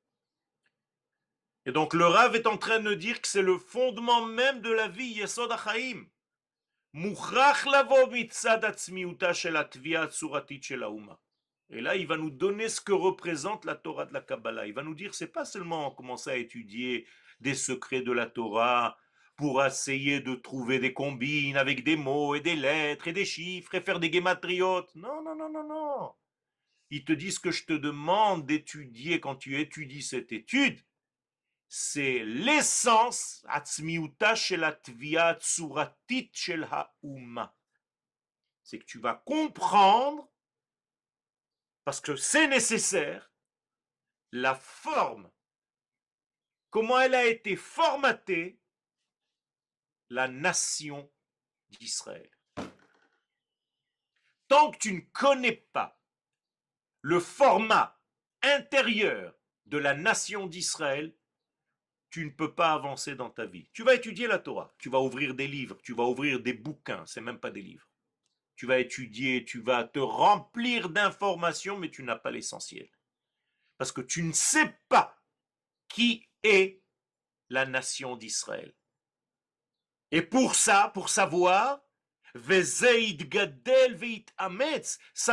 Et donc le Rav est en train de dire que c'est le fondement même de la vie, Yesod Achaim. Et là, il va nous donner ce que représente la Torah de la Kabbalah. Il va nous dire, c'est pas seulement commencer à étudier des secrets de la Torah pour essayer de trouver des combines avec des mots et des lettres et des chiffres et faire des guématriotes. Non, non, non, non, non. Ils te disent que je te demande d'étudier quand tu étudies cette étude, c'est l'essence, c'est que tu vas comprendre, parce que c'est nécessaire, la forme comment elle a été formatée, la nation d'Israël. Tant que tu ne connais pas le format intérieur de la nation d'Israël, tu ne peux pas avancer dans ta vie. Tu vas étudier la Torah, tu vas ouvrir des livres, tu vas ouvrir des bouquins, c'est même pas des livres. Tu vas étudier, tu vas te remplir d'informations, mais tu n'as pas l'essentiel. Parce que tu ne sais pas qui est la nation d'Israël. Et pour ça, pour savoir, ça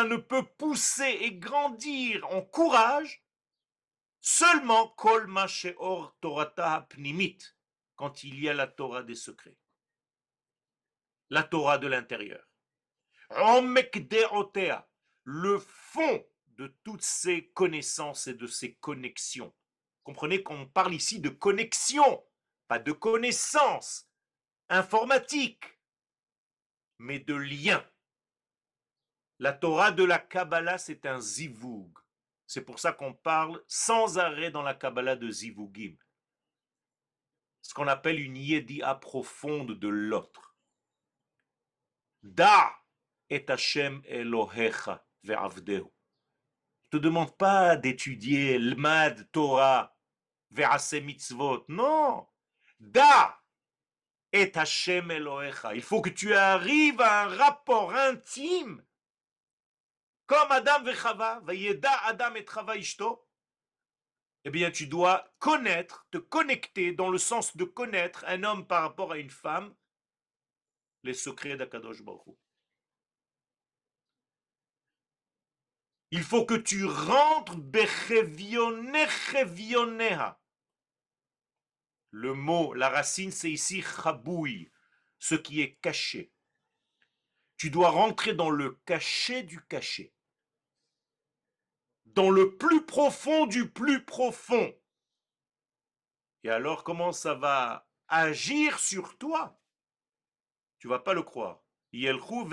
ne peut pousser et grandir en courage seulement kol or torata pnimit, quand il y a la Torah des secrets, la Torah de l'intérieur. Le fond de toutes ces connaissances et de ces connexions. Comprenez qu'on parle ici de connexion, pas de connaissance informatique, mais de lien. La Torah de la Kabbalah, c'est un zivug. C'est pour ça qu'on parle sans arrêt dans la Kabbalah de zivugim. Ce qu'on appelle une yédia profonde de l'autre. Da et Hashem Elohecha ve'avdehu. Ne te demande pas d'étudier l'mad Torah ve'ase mitzvot. Non. Da et Hashem Elohecha. Il faut que tu arrives à un rapport intime comme Adam Chava, Vayeda Adam et eh bien, tu dois connaître, te connecter dans le sens de connaître un homme par rapport à une femme, les secrets d'Akadosh Baruch Il faut que tu rentres Le mot, la racine, c'est ici chaboui, ce qui est caché. Tu dois rentrer dans le cachet du cachet. Dans le plus profond du plus profond. Et alors, comment ça va agir sur toi? Tu vas pas le croire. Yelchu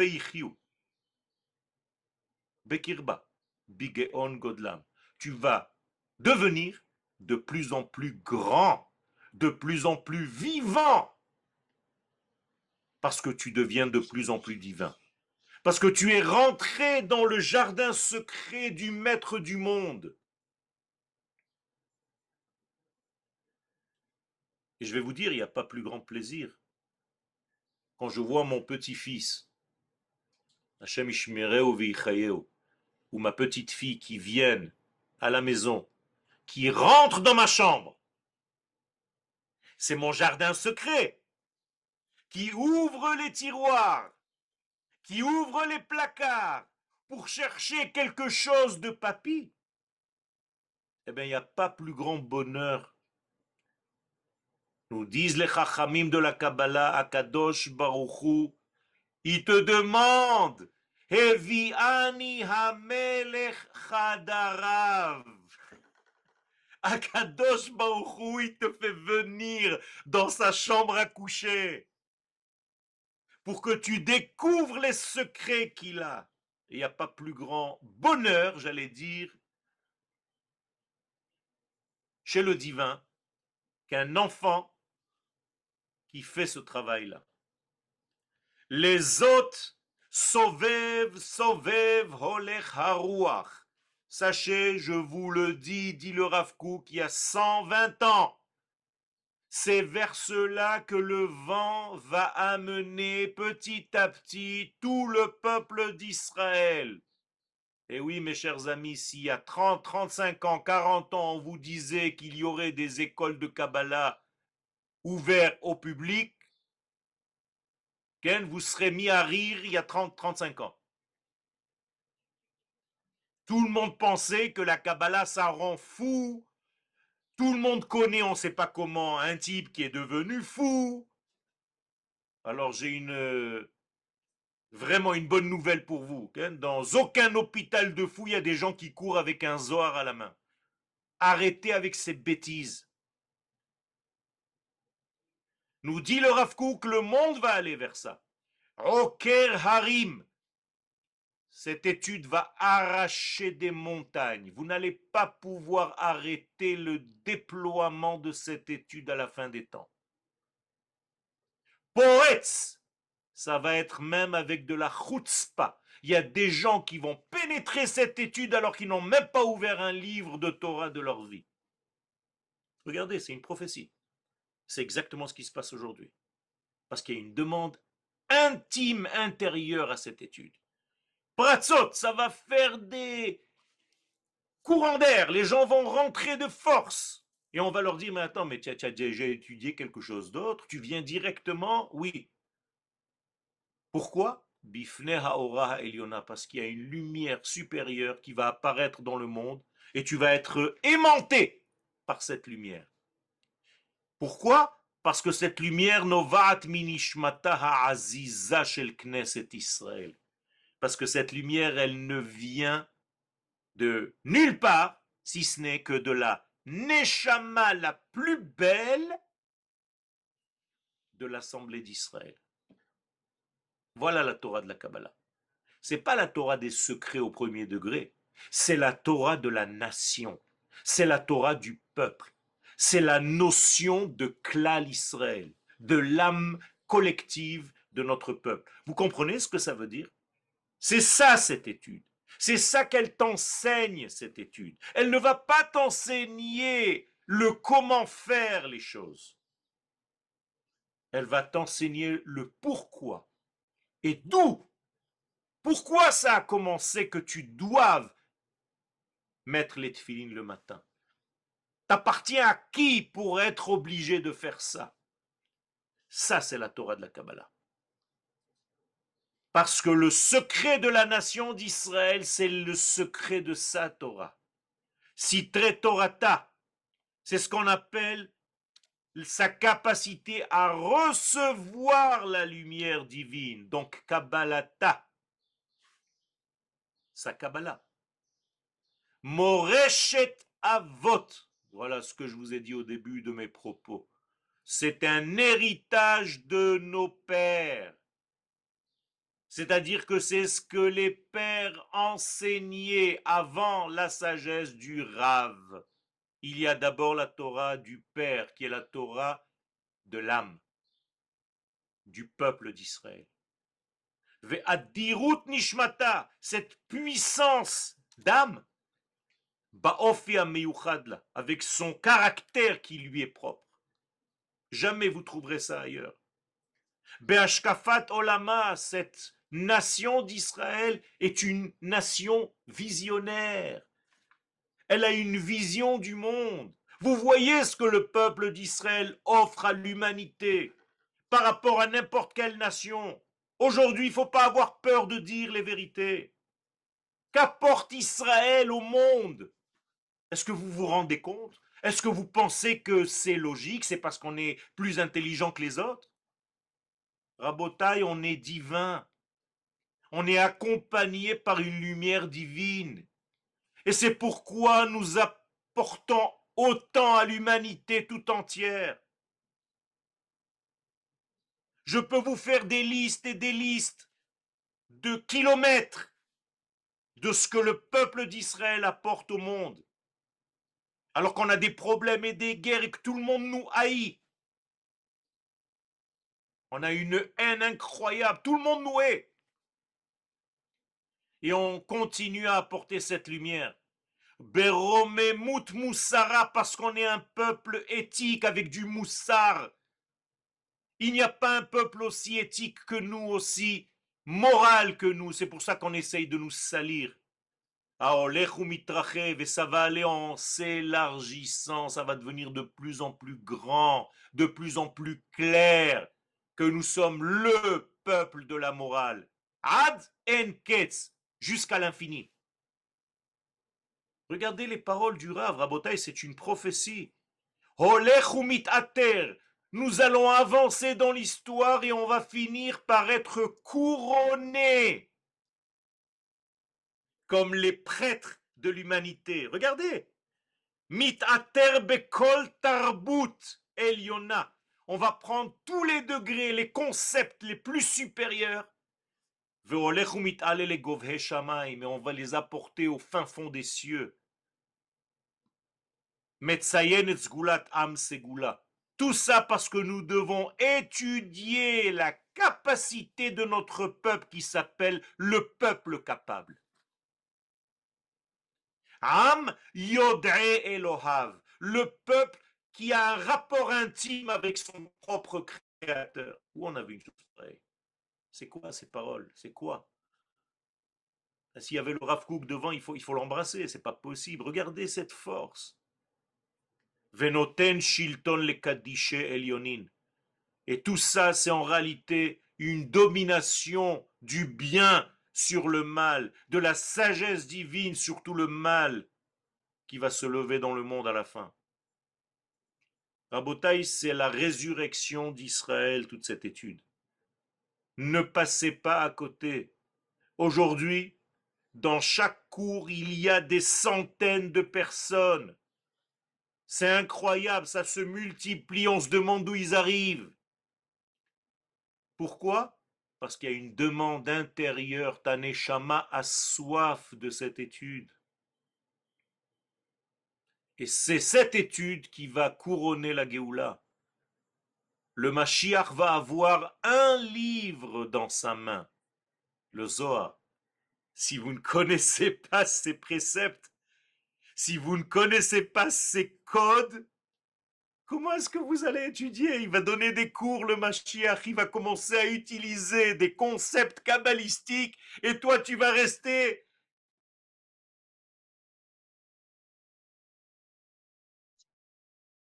Bekirba. Bigeon Godlam. Tu vas devenir de plus en plus grand, de plus en plus vivant, parce que tu deviens de plus en plus divin, parce que tu es rentré dans le jardin secret du maître du monde. Et je vais vous dire, il n'y a pas plus grand plaisir quand je vois mon petit-fils, Hashem ou ma petite fille qui viennent à la maison, qui rentrent dans ma chambre. C'est mon jardin secret qui ouvre les tiroirs, qui ouvre les placards pour chercher quelque chose de papy. Eh bien, il n'y a pas plus grand bonheur. Nous disent les chachamim de la Kabbalah à Kadosh Baruchou, ils te demandent Heviani Hamelech Chadarav. Akadosh Baruchou, il te fait venir dans sa chambre à coucher pour que tu découvres les secrets qu'il a. Il n'y a pas plus grand bonheur, j'allais dire, chez le divin qu'un enfant qui fait ce travail-là. Les hôtes Sovev, Sovev, Holech Haruach. Sachez, je vous le dis, dit le Rav qui a 120 ans. C'est vers cela que le vent va amener petit à petit tout le peuple d'Israël. Et oui, mes chers amis, s'il y a 30, 35 ans, 40 ans, on vous disait qu'il y aurait des écoles de Kabbalah ouvertes au public, vous serez mis à rire il y a 30, 35 ans. Tout le monde pensait que la Kabbalah, ça rend fou. Tout le monde connaît, on ne sait pas comment, un type qui est devenu fou. Alors j'ai une vraiment une bonne nouvelle pour vous. Dans aucun hôpital de fou, il y a des gens qui courent avec un zohar à la main. Arrêtez avec ces bêtises. Nous dit le Rav que le monde va aller vers ça. Roker Harim. Cette étude va arracher des montagnes. Vous n'allez pas pouvoir arrêter le déploiement de cette étude à la fin des temps. Poets, ça va être même avec de la chutzpah. Il y a des gens qui vont pénétrer cette étude alors qu'ils n'ont même pas ouvert un livre de Torah de leur vie. Regardez, c'est une prophétie. C'est exactement ce qui se passe aujourd'hui. Parce qu'il y a une demande intime intérieure à cette étude. Pratzot, ça va faire des courants d'air. Les gens vont rentrer de force. Et on va leur dire, mais attends, mais tu as, déjà étudié quelque chose d'autre Tu viens directement Oui. Pourquoi? Parce qu'il y a une lumière supérieure qui va apparaître dans le monde et tu vas être aimanté par cette lumière. Pourquoi? Parce que cette lumière novat minishmata aziza shel Knesset Israël. Parce que cette lumière, elle ne vient de nulle part, si ce n'est que de la Neshama la plus belle de l'Assemblée d'Israël. Voilà la Torah de la Kabbalah. C'est pas la Torah des secrets au premier degré, c'est la Torah de la nation, c'est la Torah du peuple, c'est la notion de klal Israël, de l'âme collective de notre peuple. Vous comprenez ce que ça veut dire? C'est ça cette étude. C'est ça qu'elle t'enseigne, cette étude. Elle ne va pas t'enseigner le comment faire les choses. Elle va t'enseigner le pourquoi et d'où? Pourquoi ça a commencé que tu doives mettre les tefilines le matin? T'appartiens à qui pour être obligé de faire ça? Ça, c'est la Torah de la Kabbalah. Parce que le secret de la nation d'Israël, c'est le secret de sa Torah. Si Torata, c'est ce qu'on appelle sa capacité à recevoir la lumière divine. Donc Kabbalata, sa Kabbalah. Moreshet Avot, voilà ce que je vous ai dit au début de mes propos. C'est un héritage de nos pères. C'est-à-dire que c'est ce que les pères enseignaient avant la sagesse du Rave. Il y a d'abord la Torah du Père, qui est la Torah de l'âme, du peuple d'Israël. Ve'adirut nishmata, cette puissance d'âme, avec son caractère qui lui est propre. Jamais vous trouverez ça ailleurs. Be'ashkafat olama, cette nation d'Israël est une nation visionnaire. Elle a une vision du monde. Vous voyez ce que le peuple d'Israël offre à l'humanité par rapport à n'importe quelle nation. Aujourd'hui, il ne faut pas avoir peur de dire les vérités. Qu'apporte Israël au monde? Est-ce que vous vous rendez compte? Est-ce que vous pensez que c'est logique? C'est parce qu'on est plus intelligent que les autres? Rabotaille, on est divin. On est accompagné par une lumière divine. Et c'est pourquoi nous apportons autant à l'humanité tout entière. Je peux vous faire des listes et des listes de kilomètres de ce que le peuple d'Israël apporte au monde. Alors qu'on a des problèmes et des guerres et que tout le monde nous haït. On a une haine incroyable. Tout le monde nous hait et on continue à apporter cette lumière. Berome Mout Moussara, parce qu'on est un peuple éthique avec du moussar. Il n'y a pas un peuple aussi éthique que nous, aussi moral que nous. C'est pour ça qu'on essaye de nous salir. Et ça va aller en s'élargissant, ça va devenir de plus en plus grand, de plus en plus clair que nous sommes le peuple de la morale. Ad en ketz, jusqu'à l'infini. Regardez les paroles du Rav, Rabotai, c'est une prophétie. Nous allons avancer dans l'histoire et on va finir par être couronnés comme les prêtres de l'humanité. Regardez. Mit bekol tarbut. On va prendre tous les degrés, les concepts les plus supérieurs mais on va les apporter au fin fond des cieux. Tout ça parce que nous devons étudier la capacité de notre peuple qui s'appelle le peuple capable. Am Elohav, le peuple qui a un rapport intime avec son propre créateur. Où on a vu une c'est quoi ces paroles? C'est quoi? Ah, S'il y avait le Rav devant, il faut il faut l'embrasser. C'est pas possible. Regardez cette force. Venoten shilton le elionin. Et tout ça, c'est en réalité une domination du bien sur le mal, de la sagesse divine sur tout le mal qui va se lever dans le monde à la fin. Rabotaï, c'est la résurrection d'Israël, toute cette étude. Ne passez pas à côté. Aujourd'hui, dans chaque cours, il y a des centaines de personnes. C'est incroyable, ça se multiplie, on se demande d'où ils arrivent. Pourquoi? Parce qu'il y a une demande intérieure. Taneshama a soif de cette étude. Et c'est cette étude qui va couronner la Géoula. Le Mashiach va avoir un livre dans sa main, le Zohar. Si vous ne connaissez pas ces préceptes, si vous ne connaissez pas ces codes, comment est-ce que vous allez étudier? Il va donner des cours, le Mashiach, il va commencer à utiliser des concepts kabbalistiques, et toi tu vas rester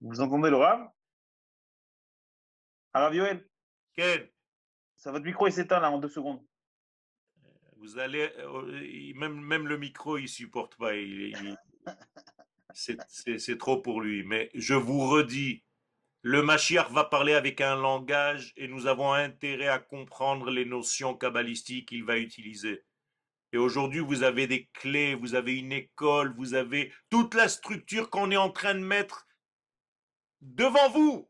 Vous entendez le Rav Yoel Quel? Ça, votre micro il s'éteint là en deux secondes. Vous allez, euh, même, même le micro, il supporte pas. il- <laughs> c'est trop pour lui. Mais je vous redis, le Mashiach va parler avec un langage et nous avons intérêt à comprendre les notions kabbalistiques qu'il va utiliser. Et aujourd'hui, vous avez des clés, vous avez une école, vous avez toute la structure qu'on est en train de mettre devant vous.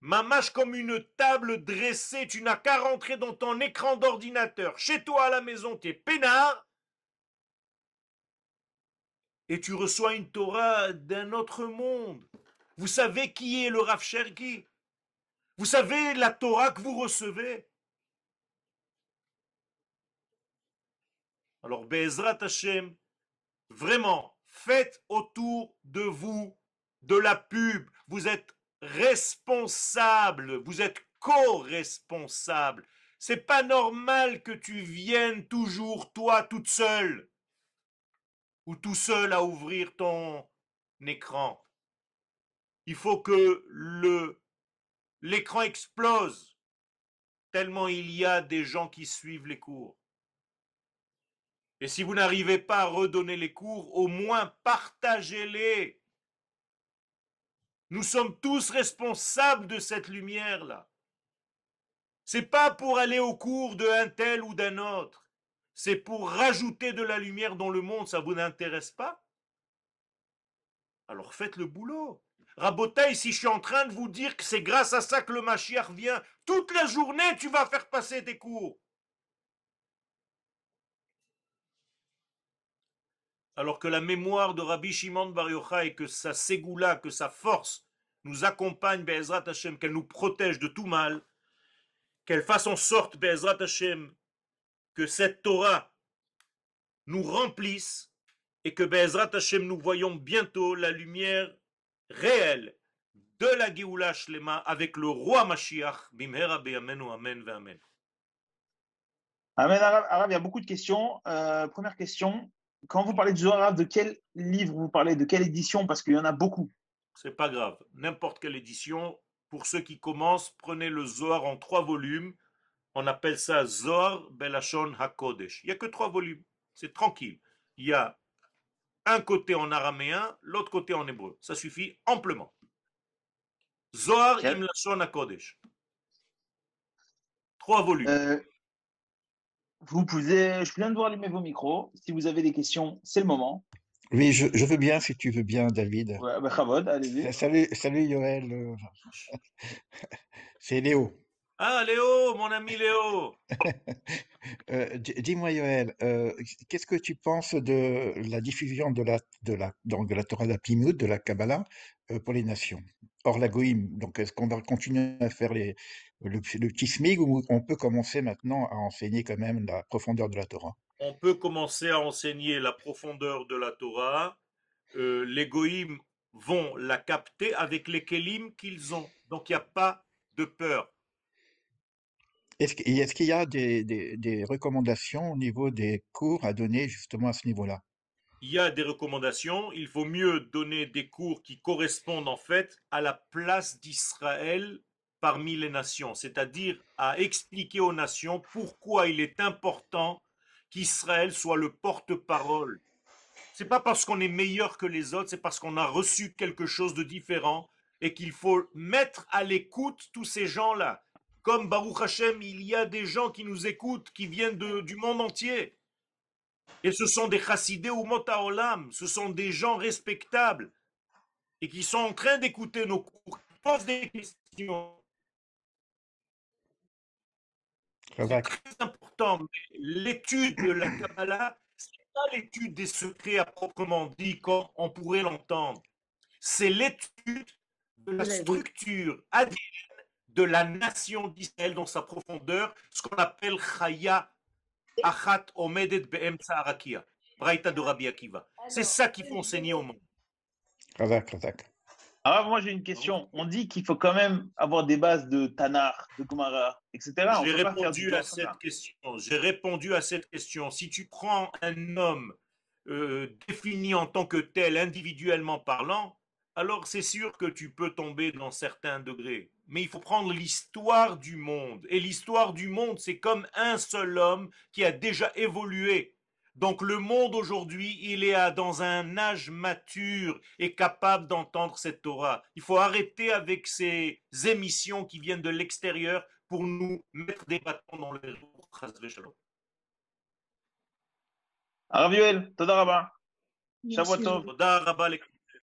Mamache comme une table dressée, tu n'as qu'à rentrer dans ton écran d'ordinateur. Chez toi à la maison, tu es peinard. Et tu reçois une Torah d'un autre monde. Vous savez qui est le Rav Cherki Vous savez la Torah que vous recevez? Alors, Bezrat Hashem, vraiment, faites autour de vous de la pub. Vous êtes responsable, vous êtes co-responsable. C'est pas normal que tu viennes toujours toi toute seule ou tout seul à ouvrir ton écran. Il faut que le l'écran explose tellement il y a des gens qui suivent les cours. Et si vous n'arrivez pas à redonner les cours, au moins partagez-les. Nous sommes tous responsables de cette lumière-là. C'est pas pour aller au cours d'un tel ou d'un autre. C'est pour rajouter de la lumière dans le monde. Ça vous n'intéresse pas? Alors faites le boulot. Rabotaï, si je suis en train de vous dire que c'est grâce à ça que le Mashiach vient, toute la journée tu vas faire passer tes cours. Alors que la mémoire de Rabbi Shimon Bar Yochai, que sa ségoula, que sa force nous accompagne, Be'ezrat Hashem, qu'elle nous protège de tout mal, qu'elle fasse en sorte, que cette Torah nous remplisse et que Hashem, nous voyons bientôt la lumière réelle de la Géoula Shlema avec le roi Mashiach, Bimhera Be'amenu, Amen, Amen. Amen, Arabe, il y a beaucoup de questions. Euh, première question, quand vous parlez de Zohar, de quel livre vous parlez, de quelle édition? Parce qu'il y en a beaucoup. C'est pas grave. N'importe quelle édition. Pour ceux qui commencent, prenez le Zohar en trois volumes. On appelle ça Zohar Belashon HaKodesh. Il n'y a que trois volumes. C'est tranquille. Il y a un côté en araméen, l'autre côté en hébreu. Ça suffit amplement. Zohar Quel- Im Lashon HaKodesh. Trois volumes. Euh, vous pouvez, je viens de vous allumer vos micros. Si vous avez des questions, c'est le moment. Oui, je, je veux bien, si tu veux bien, David. Ouais, bah, Chavod, allez-y. Salut, salut Yoël. euh, <laughs> C'est Léo. Ah, Léo, mon ami Léo. <laughs> Euh, di- dis-moi, Yoël, euh, qu'est-ce que tu penses de la diffusion de la, de la, donc de la Torah de la Kabbalah, euh, pour les nations, hors la Goïm? Donc, est-ce qu'on va continuer à faire les, le, le petit SMIG ou on peut commencer maintenant à enseigner quand même la profondeur de la Torah? on peut commencer à enseigner la profondeur de la Torah. Euh, les goïms vont la capter avec les kélim qu'ils ont. Donc il n'y a pas de peur. Est-ce qu'il y a des, des, des recommandations au niveau des cours à donner justement à ce niveau-là? Il y a des recommandations. Il faut mieux donner des cours qui correspondent en fait à la place d'Israël parmi les nations, c'est-à-dire à expliquer aux nations pourquoi il est important qu'Israël soit le porte-parole. C'est pas parce qu'on est meilleur que les autres, c'est parce qu'on a reçu quelque chose de différent et qu'il faut mettre à l'écoute tous ces gens-là. Comme Baruch Hashem, il y a des gens qui nous écoutent, qui viennent du monde entier. Et ce sont des chassidés ou motaolam, ce sont des gens respectables et qui sont en train d'écouter nos cours, qui posent des questions. Très important. mais L'étude de la Kabbalah, ce n'est pas l'étude des secrets à proprement dit, comme on pourrait l'entendre. C'est l'étude de la structure ADN de la nation d'Israël dans sa profondeur, ce qu'on appelle Chaya Achat Omedet Be'emtsa Arakia, Braïta de Rabbi Akiva. C'est ça qu'il faut enseigner au monde. Alors, moi, j'ai une question. On dit qu'il faut quand même avoir des bases de Tanar, de Gomara, etc. J'ai répondu à cette question. J'ai répondu à cette question. Si tu prends un homme euh, défini en tant que tel, individuellement parlant, alors c'est sûr que tu peux tomber dans certains degrés. Mais il faut prendre l'histoire du monde. Et l'histoire du monde, c'est comme un seul homme qui a déjà évolué. Donc le monde aujourd'hui, il est à- dans un âge mature et capable d'entendre cette Torah. Il faut arrêter avec ces émissions qui viennent de l'extérieur pour nous mettre des bâtons dans les roues. Arav Yoel,